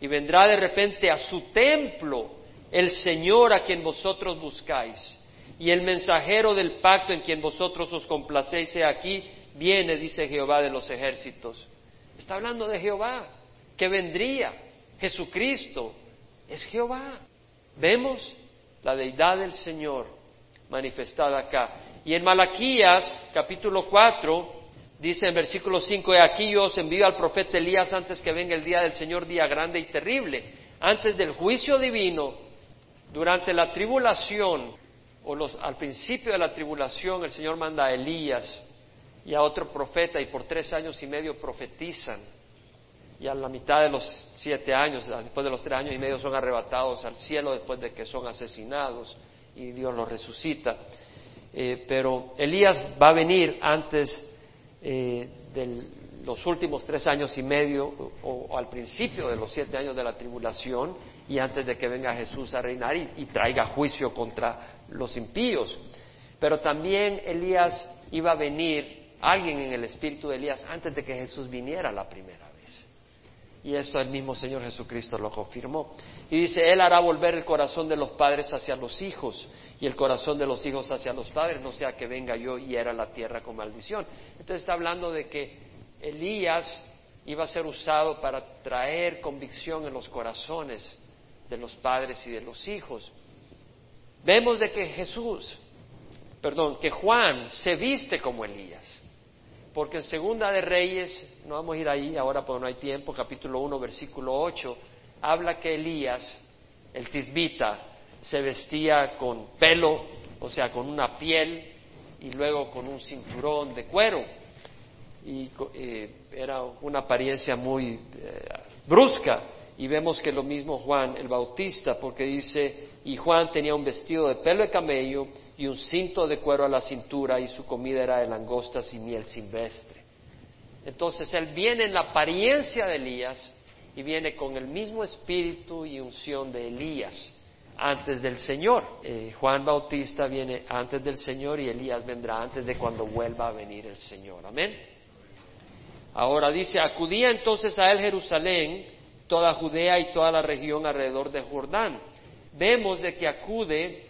Y vendrá de repente a su templo el Señor a quien vosotros buscáis. Y el mensajero del pacto en quien vosotros os complacéis, he aquí, viene, dice Jehová de los ejércitos. Está hablando de Jehová, que vendría. Jesucristo es Jehová. Vemos la deidad del Señor manifestada acá. Y en Malaquías, capítulo 4, dice en versículo 5, aquí yo os envío al profeta Elías antes que venga el día del Señor, día grande y terrible, antes del juicio divino, durante la tribulación, o los, al principio de la tribulación, el Señor manda a Elías y a otro profeta y por tres años y medio profetizan. Y a la mitad de los siete años, después de los tres años y medio, son arrebatados al cielo después de que son asesinados y Dios los resucita. Eh, pero Elías va a venir antes eh, de los últimos tres años y medio o, al principio de los siete años de la tribulación y antes de que venga Jesús a reinar y traiga juicio contra los impíos. Pero también Elías iba a venir, alguien en el espíritu de Elías, antes de que Jesús viniera la primera. Y esto el mismo Señor Jesucristo lo confirmó. Y dice, Él hará volver el corazón de los padres hacia los hijos y el corazón de los hijos hacia los padres, no sea que venga yo y era la tierra con maldición. Entonces está hablando de que Elías iba a ser usado para traer convicción en los corazones de los padres y de los hijos. Vemos de que Jesús, perdón, que Juan se viste como Elías. Porque en Segunda de Reyes, no vamos a ir ahí ahora porque no hay tiempo, capítulo 1, versículo 8, habla que Elías, el tisbita, se vestía con pelo, o sea, con una piel y luego con un cinturón de cuero. Y eh, era una apariencia muy eh, brusca. Y vemos que lo mismo Juan el Bautista, porque dice, y Juan tenía un vestido de pelo de camello y un cinto de cuero a la cintura y su comida era de langostas y miel silvestre. Entonces él viene en la apariencia de Elías y viene con el mismo espíritu y unción de Elías antes del Señor. Eh, Juan Bautista viene antes del Señor y Elías vendrá antes de cuando vuelva a venir el Señor. Amén. Ahora dice, acudía entonces a él Jerusalén, toda Judea y toda la región alrededor de Jordán vemos de que acude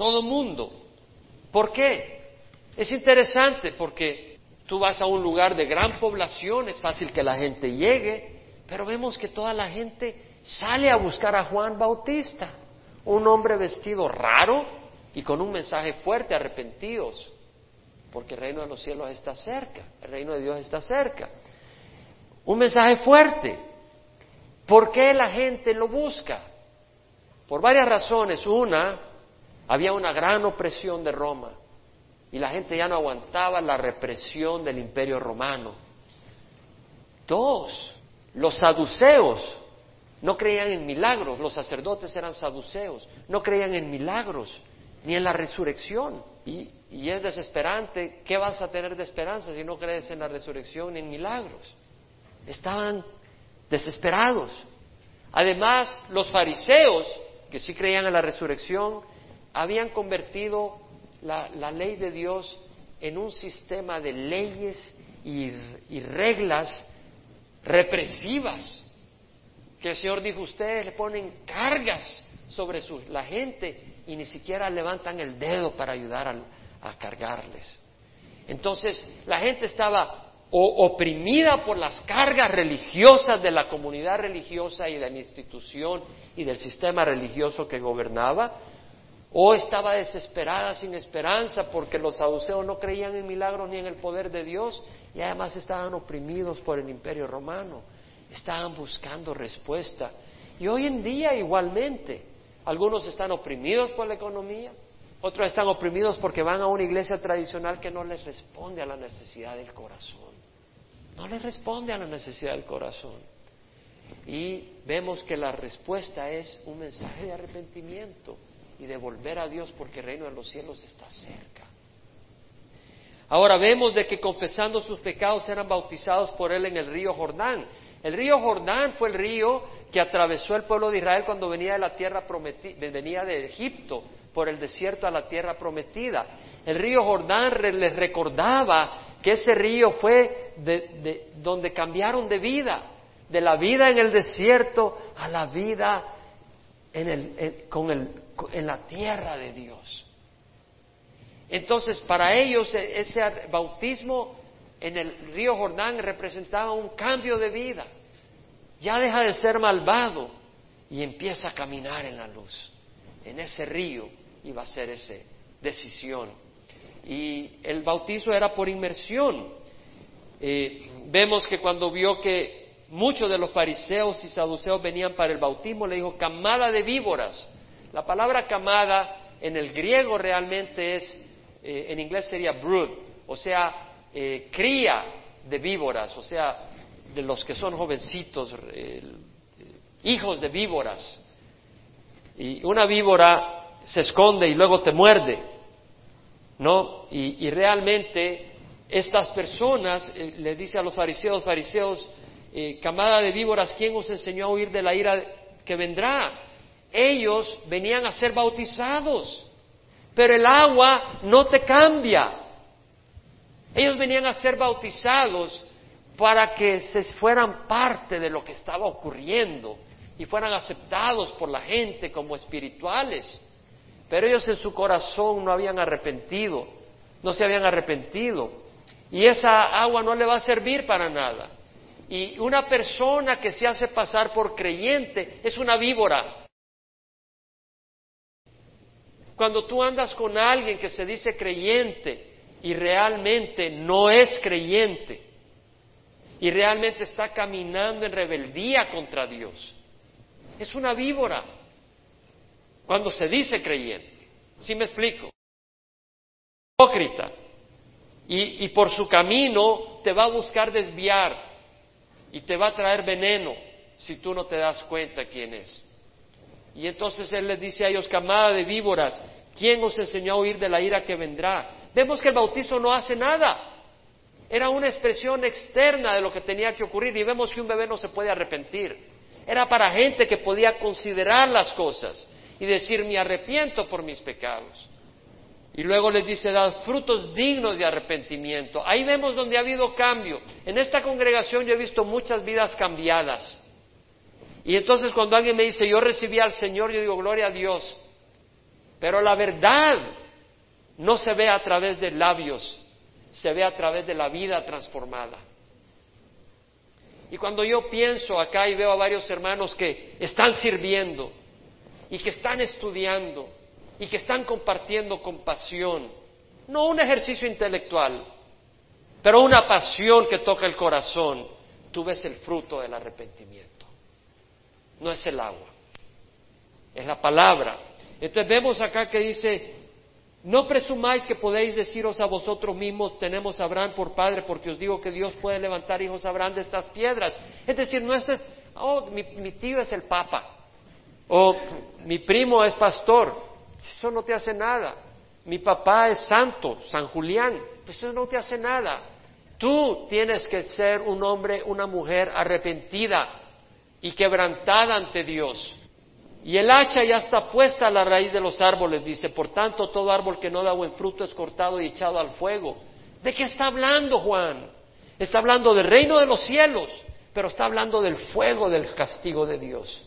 todo mundo. ¿Por qué? Es interesante porque tú vas a un lugar de gran población, es fácil que la gente llegue, pero vemos que toda la gente sale a buscar a Juan Bautista, un hombre vestido raro y con un mensaje fuerte, arrepentidos, porque el reino de los cielos está cerca, el reino de Dios está cerca. Un mensaje fuerte. ¿Por qué la gente lo busca? Por varias razones. Una, había una gran opresión de Roma y la gente ya no aguantaba la represión del imperio romano. Dos, los saduceos no creían en milagros, los sacerdotes eran saduceos, no creían en milagros ni en la resurrección. Y, es desesperante, ¿qué vas a tener de esperanza si no crees en la resurrección ni en milagros? Estaban desesperados. Además, los fariseos que sí creían en la resurrección, habían convertido la, ley de Dios en un sistema de leyes y, reglas represivas, que el Señor dijo, ustedes le ponen cargas sobre la gente y ni siquiera levantan el dedo para ayudar a cargarles. Entonces la gente estaba oprimida por las cargas religiosas de la comunidad religiosa y de la institución y del sistema religioso que gobernaba, o estaba desesperada sin esperanza porque los saduceos no creían en milagros ni en el poder de Dios y además estaban oprimidos por el imperio romano, estaban buscando respuesta. Y hoy en día igualmente, algunos están oprimidos por la economía, otros están oprimidos porque van a una iglesia tradicional que no les responde a la necesidad del corazón no le responde a la necesidad del corazón. Y vemos que la respuesta es un mensaje de arrepentimiento y de volver a Dios porque el reino de los cielos está cerca. Ahora vemos de que confesando sus pecados eran bautizados por él en el río Jordán. El río Jordán fue el río que atravesó el pueblo de Israel cuando venía de la tierra prometida, venía de Egipto por el desierto a la tierra prometida. El río Jordán les recordaba que ese río fue de, donde cambiaron de vida, de la vida en el desierto a la vida en, con el, en la tierra de Dios. Entonces, para ellos e, ese bautismo en el río Jordán representaba un cambio de vida. Ya deja de ser malvado y empieza a caminar en la luz. En ese río iba a ser esa decisión. Y el bautizo era por inmersión. Eh, vemos que cuando vio que muchos de los fariseos y saduceos venían para el bautismo, le dijo camada de víboras. La palabra camada en el griego realmente es, eh, en inglés sería brood, o sea, eh, cría de víboras, o sea, de los que son jovencitos, hijos de víboras. Y una víbora se esconde y luego te muerde, ¿no? Y, realmente estas personas, eh, le dice a los fariseos, fariseos, eh, camada de víboras, ¿quién os enseñó a huir de la ira que vendrá? Ellos venían a ser bautizados, pero el agua no te cambia. Ellos venían a ser bautizados para que se fueran parte de lo que estaba ocurriendo y fueran aceptados por la gente como espirituales. Pero ellos en su corazón no habían arrepentido, no se habían arrepentido. Y esa agua no le va a servir para nada. Y una persona que se hace pasar por creyente es una víbora. Cuando tú andas con alguien que se dice creyente y realmente no es creyente y realmente está caminando en rebeldía contra Dios. Es una víbora cuando se dice creyente. ¿Sí me explico? Hipócrita. Y, y por su camino te va a buscar desviar y te va a traer veneno si tú no te das cuenta quién es. Y entonces él les dice a ellos, camada de víboras, ¿quién os enseñó a huir de la ira que vendrá? Vemos que el bautizo no hace nada. Era una expresión externa de lo que tenía que ocurrir y vemos que un bebé no se puede arrepentir. Era para gente que podía considerar las cosas y decir, me arrepiento por mis pecados. Y luego les dice, dad frutos dignos de arrepentimiento. Ahí vemos donde ha habido cambio. En esta congregación yo he visto muchas vidas cambiadas. Y entonces cuando alguien me dice, yo recibí al Señor, yo digo, gloria a Dios. Pero la verdad no se ve a través de labios, se ve a través de la vida transformada. Y cuando yo pienso acá y veo a varios hermanos que están sirviendo y que están estudiando y que están compartiendo con pasión, no un ejercicio intelectual, pero una pasión que toca el corazón, tú ves el fruto del arrepentimiento. No es el agua, es la palabra. Entonces vemos acá que dice, no presumáis que podéis deciros a vosotros mismos, tenemos a Abraham por padre, porque os digo que Dios puede levantar hijos a Abraham de estas piedras. Es decir, no es, oh, mi, mi tío es el papa, o mi primo es pastor, eso no te hace nada. Mi papá es santo, San Julián, pues eso no te hace nada. Tú tienes que ser un hombre, una mujer arrepentida y quebrantada ante Dios. Y el hacha ya está puesta a la raíz de los árboles, dice, por tanto todo árbol que no da buen fruto es cortado y echado al fuego. ¿De qué está hablando Juan? Está hablando del reino de los cielos, pero está hablando del fuego del castigo de Dios.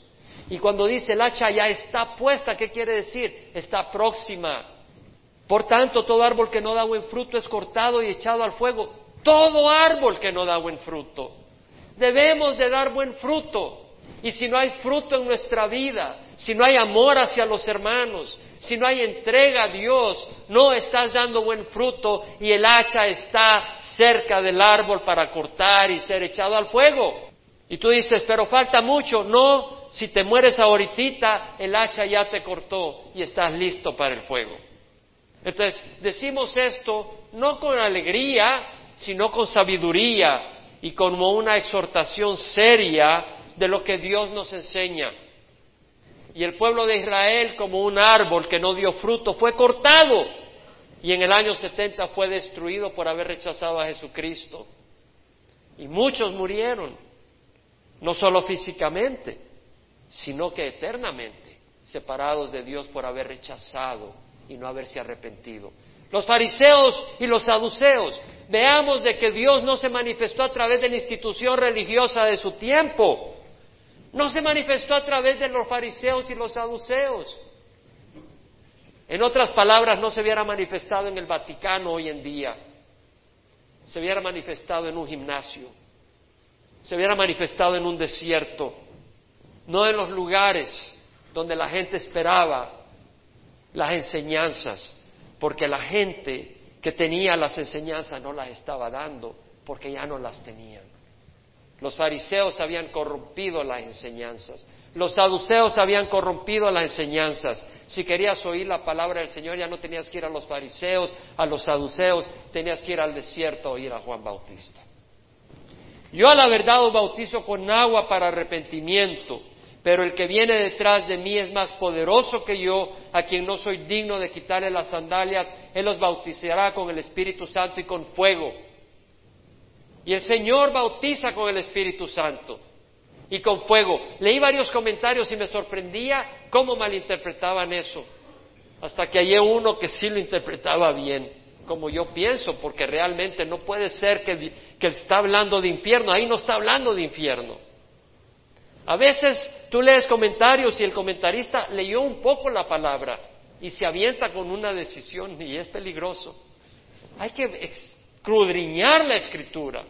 Y cuando dice el hacha ya está puesta, ¿qué quiere decir? Está próxima. Por tanto, todo árbol que no da buen fruto es cortado y echado al fuego. Todo árbol que no da buen fruto. Debemos de dar buen fruto. Y si no hay fruto en nuestra vida, si no hay amor hacia los hermanos, si no hay entrega a Dios, no estás dando buen fruto y el hacha está cerca del árbol para cortar y ser echado al fuego. Y tú dices, pero falta mucho. No, si te mueres ahorita, el hacha ya te cortó y estás listo para el fuego. Entonces, decimos esto no con alegría, sino con sabiduría y como una exhortación seria de lo que Dios nos enseña. Y el pueblo de Israel, como un árbol que no dio fruto, fue cortado y en el año 70 fue destruido por haber rechazado a Jesucristo. Y muchos murieron, no solo físicamente, sino que eternamente, separados de Dios por haber rechazado y no haberse arrepentido. Los fariseos y los saduceos, veamos de que Dios no se manifestó a través de la institución religiosa de su tiempo, no se manifestó a través de los fariseos y los saduceos. En otras palabras, no se hubiera manifestado en el Vaticano hoy en día. se hubiera manifestado en un gimnasio, se hubiera manifestado en un desierto, no en los lugares donde la gente esperaba las enseñanzas, porque la gente que tenía las enseñanzas no las estaba dando, porque ya no las tenían. Los fariseos habían corrompido las enseñanzas. Los saduceos habían corrompido las enseñanzas. Si querías oír la palabra del Señor, ya no tenías que ir a los fariseos, a los saduceos, tenías que ir al desierto a oír a Juan Bautista. Yo a la verdad os bautizo con agua para arrepentimiento, pero el que viene detrás de mí es más poderoso que yo, a quien no soy digno de quitarle las sandalias, él os bautizará con el Espíritu Santo y con fuego. Y el Señor bautiza con el Espíritu Santo y con fuego. Leí varios comentarios y me sorprendía cómo malinterpretaban eso. Hasta que hallé uno que sí lo interpretaba bien, como yo pienso, porque realmente no puede ser que, que está hablando de infierno. Ahí no está hablando de infierno. A veces tú lees comentarios y el comentarista leyó un poco la palabra y se avienta con una decisión y es peligroso. Hay que escudriñar la escritura.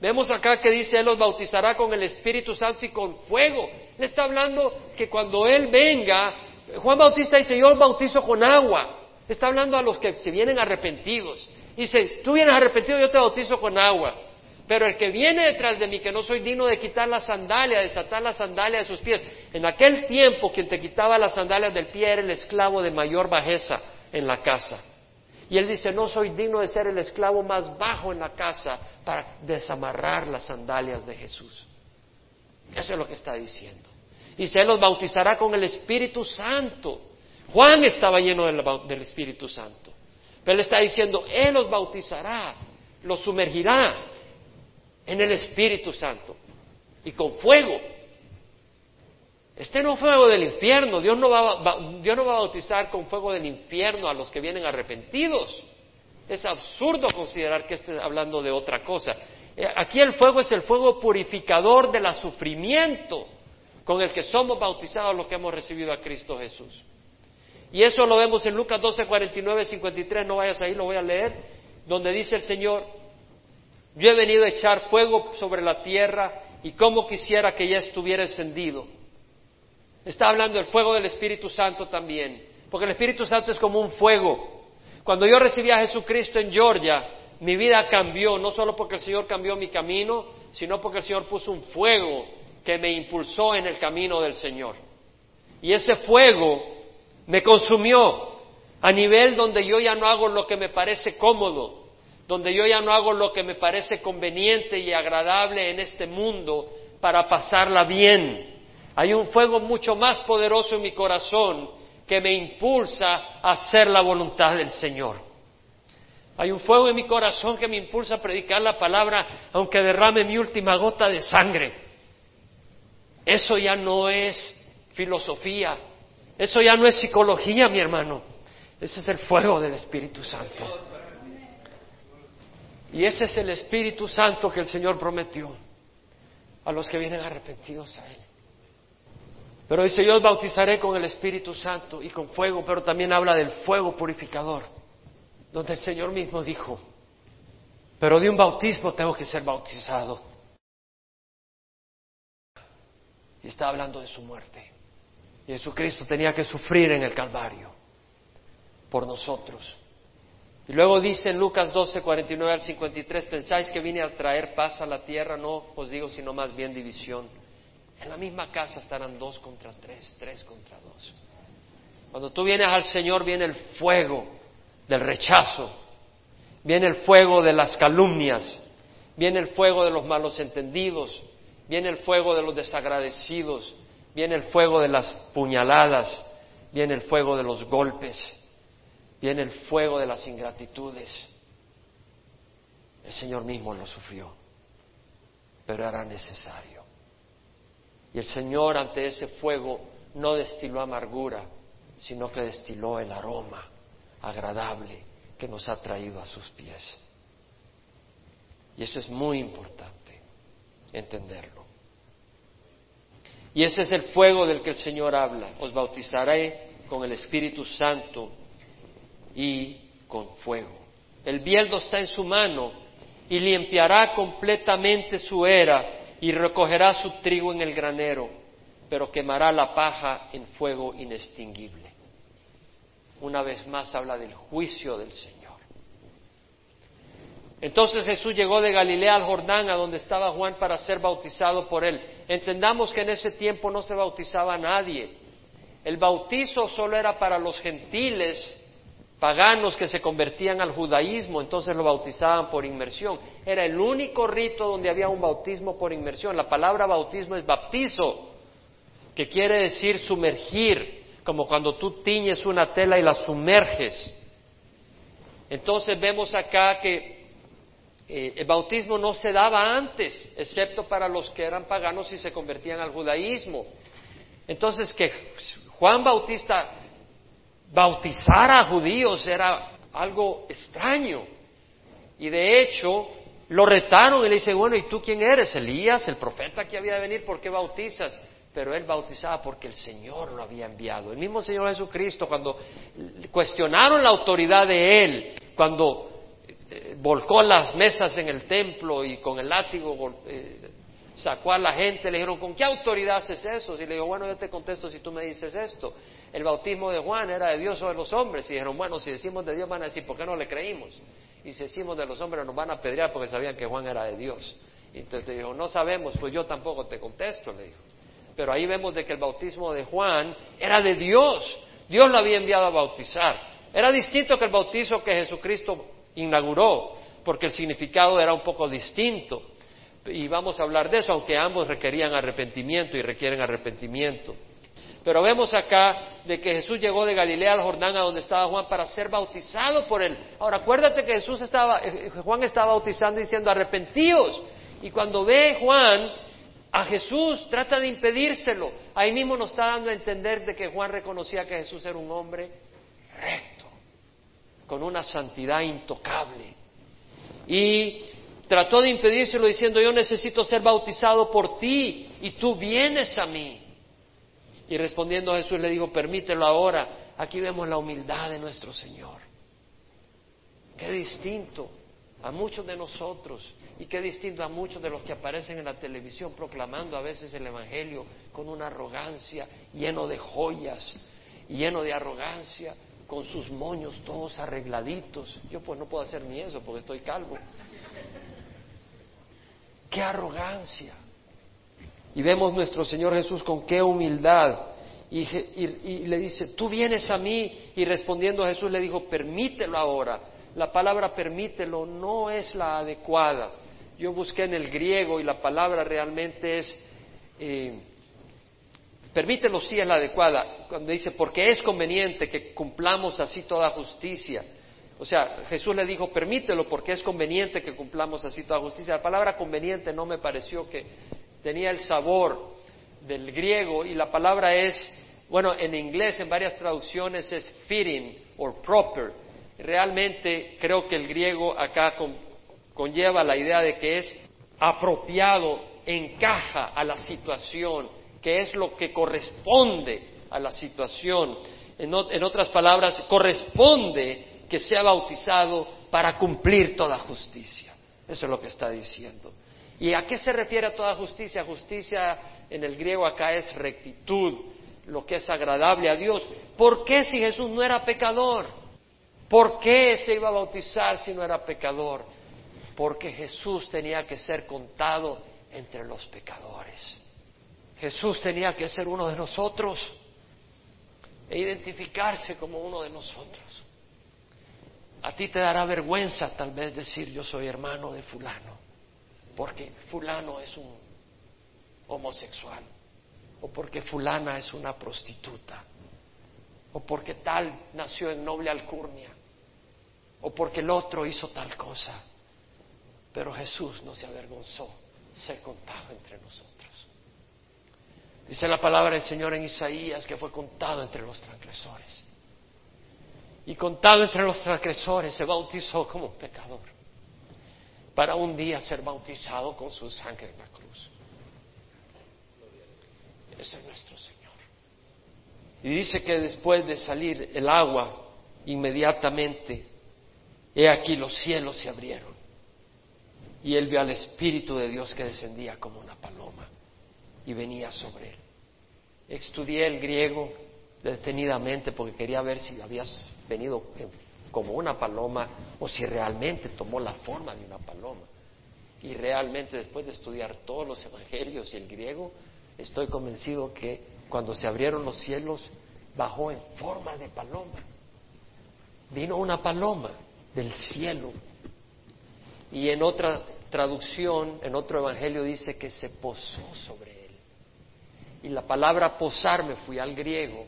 Vemos acá que dice, Él los bautizará con el Espíritu Santo y con fuego. Él está hablando que cuando Él venga, Juan Bautista dice, yo bautizo con agua. Está hablando a los que se vienen arrepentidos. Dice, tú vienes arrepentido, yo te bautizo con agua. Pero el que viene detrás de mí, que no soy digno de quitar la sandalia, desatar la sandalia de sus pies. En aquel tiempo, quien te quitaba las sandalias del pie era el esclavo de mayor bajeza en la casa. Y él dice, no soy digno de ser el esclavo más bajo en la casa para desamarrar las sandalias de Jesús. Eso es lo que está diciendo. Y se los bautizará con el Espíritu Santo. Juan estaba lleno del, Espíritu Santo. Pero él está diciendo, Él los bautizará, los sumergirá en el Espíritu Santo y con fuego. Este no fuego del infierno. Dios no, va, Dios no va a bautizar con fuego del infierno a los que vienen arrepentidos. Es absurdo considerar que esté hablando de otra cosa. Eh, aquí el fuego es el fuego purificador del sufrimiento con el que somos bautizados los que hemos recibido a Cristo Jesús. Y eso lo vemos en Lucas 12, 49, 53, no vayas ahí, lo voy a leer, donde dice el Señor, yo he venido a echar fuego sobre la tierra y como quisiera que ya estuviera encendido Está hablando del fuego del Espíritu Santo también, porque el Espíritu Santo es como un fuego. Cuando yo recibí a Jesucristo en Georgia, mi vida cambió, no solo porque el Señor cambió mi camino, sino porque el Señor puso un fuego que me impulsó en el camino del Señor. Y ese fuego me consumió a nivel donde yo ya no hago lo que me parece cómodo, donde yo ya no hago lo que me parece conveniente y agradable en este mundo para pasarla bien, hay un fuego mucho más poderoso en mi corazón que me impulsa a hacer la voluntad del Señor. Hay un fuego en mi corazón que me impulsa a predicar la palabra aunque derrame mi última gota de sangre. Eso ya no es filosofía, eso ya no es psicología, mi hermano. Ese es el fuego del Espíritu Santo. Y ese es el Espíritu Santo que el Señor prometió a los que vienen arrepentidos a Él. Pero dice, yo os bautizaré con el Espíritu Santo y con fuego, pero también habla del fuego purificador, donde el Señor mismo dijo, pero de un bautismo tengo que ser bautizado. Y está hablando de su muerte. Y Jesucristo tenía que sufrir en el Calvario por nosotros. Y luego dice en Lucas 12, 49 al 53, ¿pensáis que vine a traer paz a la tierra? No os digo, sino más bien división. En la misma casa estarán dos contra tres, tres contra dos. Cuando tú vienes al Señor viene el fuego del rechazo, viene el fuego de las calumnias, viene el fuego de los malos entendidos, viene el fuego de los desagradecidos, viene el fuego de las puñaladas, viene el fuego de los golpes, viene el fuego de las ingratitudes. El Señor mismo lo sufrió, pero era necesario. Y el Señor ante ese fuego no destiló amargura, sino que destiló el aroma agradable que nos ha traído a sus pies. Y eso es muy importante entenderlo. Y ese es el fuego del que el Señor habla. Os bautizaré con el Espíritu Santo y con fuego. el bieldo está en su mano, y limpiará completamente su era y recogerá su trigo en el granero, pero quemará la paja en fuego inextinguible. Una vez más habla del juicio del Señor. Entonces Jesús llegó de Galilea al Jordán, a donde estaba Juan, para ser bautizado por él. Entendamos que en ese tiempo no se bautizaba a nadie. El bautizo solo era para los gentiles paganos que se convertían al judaísmo, entonces lo bautizaban por inmersión. Era el único rito donde había un bautismo por inmersión. La palabra bautismo es baptizo, que quiere decir sumergir, como cuando tú tiñes una tela y la sumerges. Entonces vemos acá que eh, el bautismo no se daba antes, excepto para los que eran paganos y se convertían al judaísmo. Entonces que Juan Bautista bautizar a judíos era algo extraño. Y de hecho, lo retaron y le dicen, bueno, ¿y tú quién eres? Elías, el profeta que había de venir, ¿por qué bautizas? Pero él bautizaba porque el Señor lo había enviado. El mismo Señor Jesucristo, cuando cuestionaron la autoridad de él, cuando eh, volcó las mesas en el templo y con el látigo eh, sacó a la gente, le dijeron, ¿con qué autoridad haces eso? Y le dijo, bueno, yo te contesto si tú me dices esto el bautismo de Juan era de Dios o de los hombres. Y dijeron, bueno, si decimos de Dios van a decir, ¿por qué no le creímos? Y si decimos de los hombres nos van a apedrear porque sabían que Juan era de Dios. Y entonces dijo, no sabemos, pues yo tampoco te contesto, le dijo. Pero ahí vemos de que el bautismo de Juan era de Dios. Dios lo había enviado a bautizar. Era distinto que el bautizo que Jesucristo inauguró, porque el significado era un poco distinto. Y vamos a hablar de eso, aunque ambos requerían arrepentimiento y requieren arrepentimiento. Pero vemos acá de que Jesús llegó de Galilea al Jordán a donde estaba Juan para ser bautizado por él. Ahora acuérdate que Jesús estaba, eh, Juan estaba bautizando diciendo arrepentíos. Y cuando ve Juan a Jesús trata de impedírselo. Ahí mismo nos está dando a entender de que Juan reconocía que Jesús era un hombre recto, con una santidad intocable. Y trató de impedírselo diciendo, yo necesito ser bautizado por ti y tú vienes a mí. Y respondiendo Jesús le dijo, permítelo ahora. Aquí vemos la humildad de nuestro Señor. Qué distinto a muchos de nosotros y qué distinto a muchos de los que aparecen en la televisión proclamando a veces el Evangelio con una arrogancia, lleno de joyas, lleno de arrogancia, con sus moños todos arregladitos. Yo pues no puedo hacer ni eso porque estoy calvo. ¡Qué arrogancia! Y vemos nuestro Señor Jesús con qué humildad. Y, le dice, tú vienes a mí. Y respondiendo a Jesús le dijo, permítelo ahora. La palabra permítelo no es la adecuada. Yo busqué en el griego y la palabra realmente es, eh, permítelo sí es la adecuada. Cuando dice, porque es conveniente que cumplamos así toda justicia. O sea, Jesús le dijo, permítelo porque es conveniente que cumplamos así toda justicia. La palabra conveniente no me pareció que tenía el sabor del griego y la palabra es, bueno, en inglés en varias traducciones es fitting o proper. Realmente creo que el griego acá conlleva la idea de que es apropiado, encaja a la situación, que es lo que corresponde a la situación. En, en otras palabras, corresponde que sea bautizado para cumplir toda justicia. Eso es lo que está diciendo. ¿Y a qué se refiere toda justicia? Justicia en el griego acá es rectitud, lo que es agradable a Dios. ¿Por qué si Jesús no era pecador? ¿Por qué se iba a bautizar si no era pecador? Porque Jesús tenía que ser contado entre los pecadores. Jesús tenía que ser uno de nosotros e identificarse como uno de nosotros. A ti te dará vergüenza tal vez decir yo soy hermano de fulano porque fulano es un homosexual, o porque fulana es una prostituta, o porque tal nació en noble alcurnia, o porque el otro hizo tal cosa. Pero Jesús no se avergonzó ser contado entre nosotros. Dice la palabra del Señor en Isaías que fue contado entre los transgresores. Y contado entre los transgresores se bautizó como pecador para un día ser bautizado con su sangre en la cruz. Ese es nuestro Señor. Y dice que después de salir el agua, inmediatamente he aquí los cielos se abrieron y él vio al Espíritu de Dios que descendía como una paloma y venía sobre él. Estudié el griego detenidamente porque quería ver si había venido como una paloma o si realmente tomó la forma de una paloma. Y realmente después de estudiar todos los evangelios y el griego, estoy convencido que cuando se abrieron los cielos bajó en forma de paloma. Vino una paloma del cielo. Y en otra traducción, en otro evangelio dice que se posó sobre él. Y la palabra posar, me fui al griego,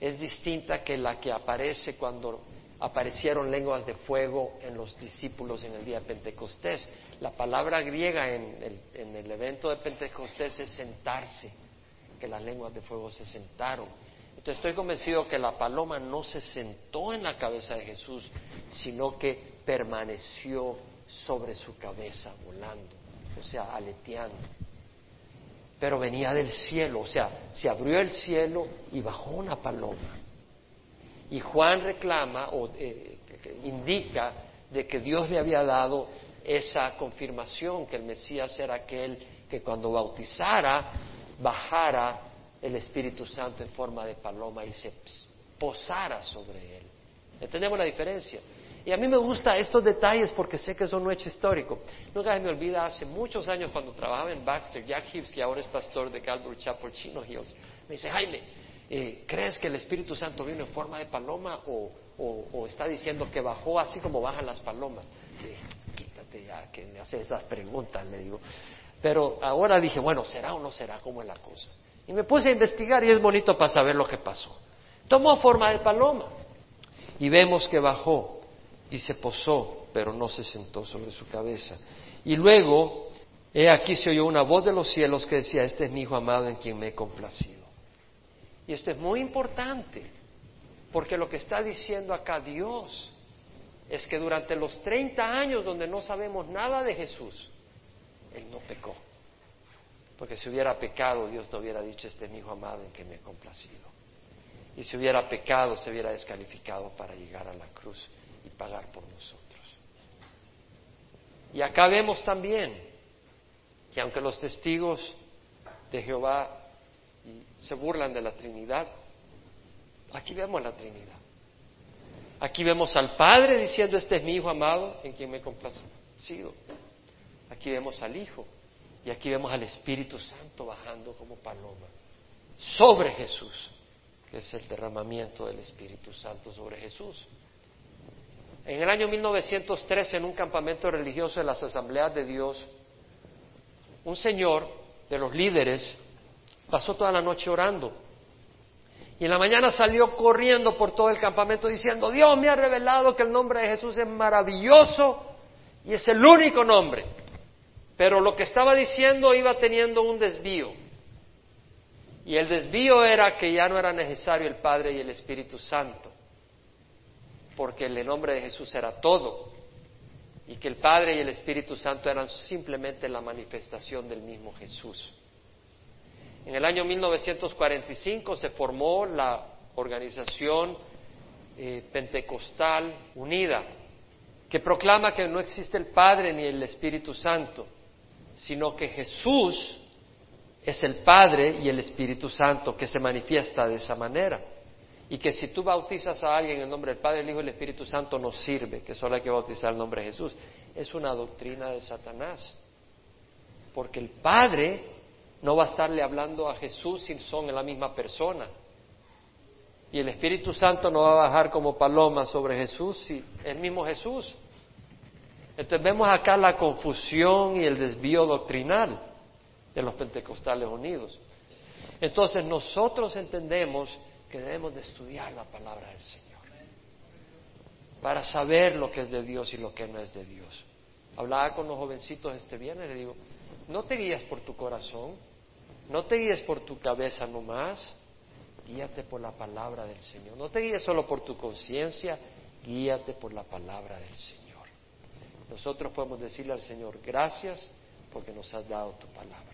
es distinta que la que aparece cuando aparecieron lenguas de fuego en los discípulos en el día de Pentecostés. La palabra griega en el, en el evento de Pentecostés es sentarse, que las lenguas de fuego se sentaron. Entonces estoy convencido que la paloma no se sentó en la cabeza de Jesús, sino que permaneció sobre su cabeza volando, o sea, aleteando. Pero venía del cielo, o sea, se abrió el cielo y bajó una paloma. Y Juan reclama o eh, indica de que Dios le había dado esa confirmación que el Mesías era aquel que cuando bautizara bajara el Espíritu Santo en forma de paloma y se posara sobre él. ¿Entendemos la diferencia? Y a mí me gustan estos detalles porque sé que son un hecho histórico. Nunca se me olvida, hace muchos años cuando trabajaba en Baxter, Jack Hibbs, que ahora es pastor de Calvary Chapel Chino Hills, me dice, Jaime, eh, ¿crees que el Espíritu Santo vino en forma de paloma o, está diciendo que bajó así como bajan las palomas? quítate ya que me hace esas preguntas, le digo. Pero ahora dije, bueno, ¿será o no será? ¿Cómo es la cosa? Y me puse a investigar y es bonito para saber lo que pasó. Tomó forma de paloma y vemos que bajó y se posó, pero no se sentó sobre su cabeza. Y luego, he aquí se oyó una voz de los cielos que decía, este es mi hijo amado en quien me he complacido. Y esto es muy importante, porque lo que está diciendo acá Dios es que durante los 30 años donde no sabemos nada de Jesús, Él no pecó. Porque si hubiera pecado, Dios no hubiera dicho, este es mi hijo amado en que me he complacido. Y si hubiera pecado, se hubiera descalificado para llegar a la cruz y pagar por nosotros. Y acá vemos también que aunque los testigos de Jehová se burlan de la Trinidad, aquí vemos la Trinidad. Aquí vemos al Padre diciendo, este es mi Hijo amado en quien me he complacido. Aquí vemos al Hijo y aquí vemos al Espíritu Santo bajando como paloma sobre Jesús, que es el derramamiento del Espíritu Santo sobre Jesús. En el año 1913, en un campamento religioso de las Asambleas de Dios, un señor de los líderes pasó toda la noche orando. Y en la mañana salió corriendo por todo el campamento diciendo, Dios me ha revelado que el nombre de Jesús es maravilloso y es el único nombre. Pero lo que estaba diciendo iba teniendo un desvío. Y el desvío era que ya no era necesario el Padre y el Espíritu Santo, porque el nombre de Jesús era todo, y que el Padre y el Espíritu Santo eran simplemente la manifestación del mismo Jesús. En el año 1945 se formó la organización eh, pentecostal unida, que proclama que no existe el Padre ni el Espíritu Santo, sino que Jesús es el Padre y el Espíritu Santo que se manifiesta de esa manera. Y que si tú bautizas a alguien en el nombre del Padre, el Hijo y el Espíritu Santo no sirve, que solo hay que bautizar el nombre de Jesús. Es una doctrina de Satanás. Porque el Padre no va a estarle hablando a Jesús si son en la misma persona. Y el Espíritu Santo no va a bajar como paloma sobre Jesús si es el mismo Jesús. Entonces vemos acá la confusión y el desvío doctrinal de los pentecostales unidos. Entonces nosotros entendemos que debemos de estudiar la palabra del Señor para saber lo que es de Dios y lo que no es de Dios. Hablaba con los jovencitos este viernes y le digo, no te guías por tu corazón, no te guíes por tu cabeza nomás, guíate por la palabra del Señor. No te guíes solo por tu conciencia, guíate por la palabra del Señor nosotros podemos decirle al Señor, gracias porque nos has dado tu palabra.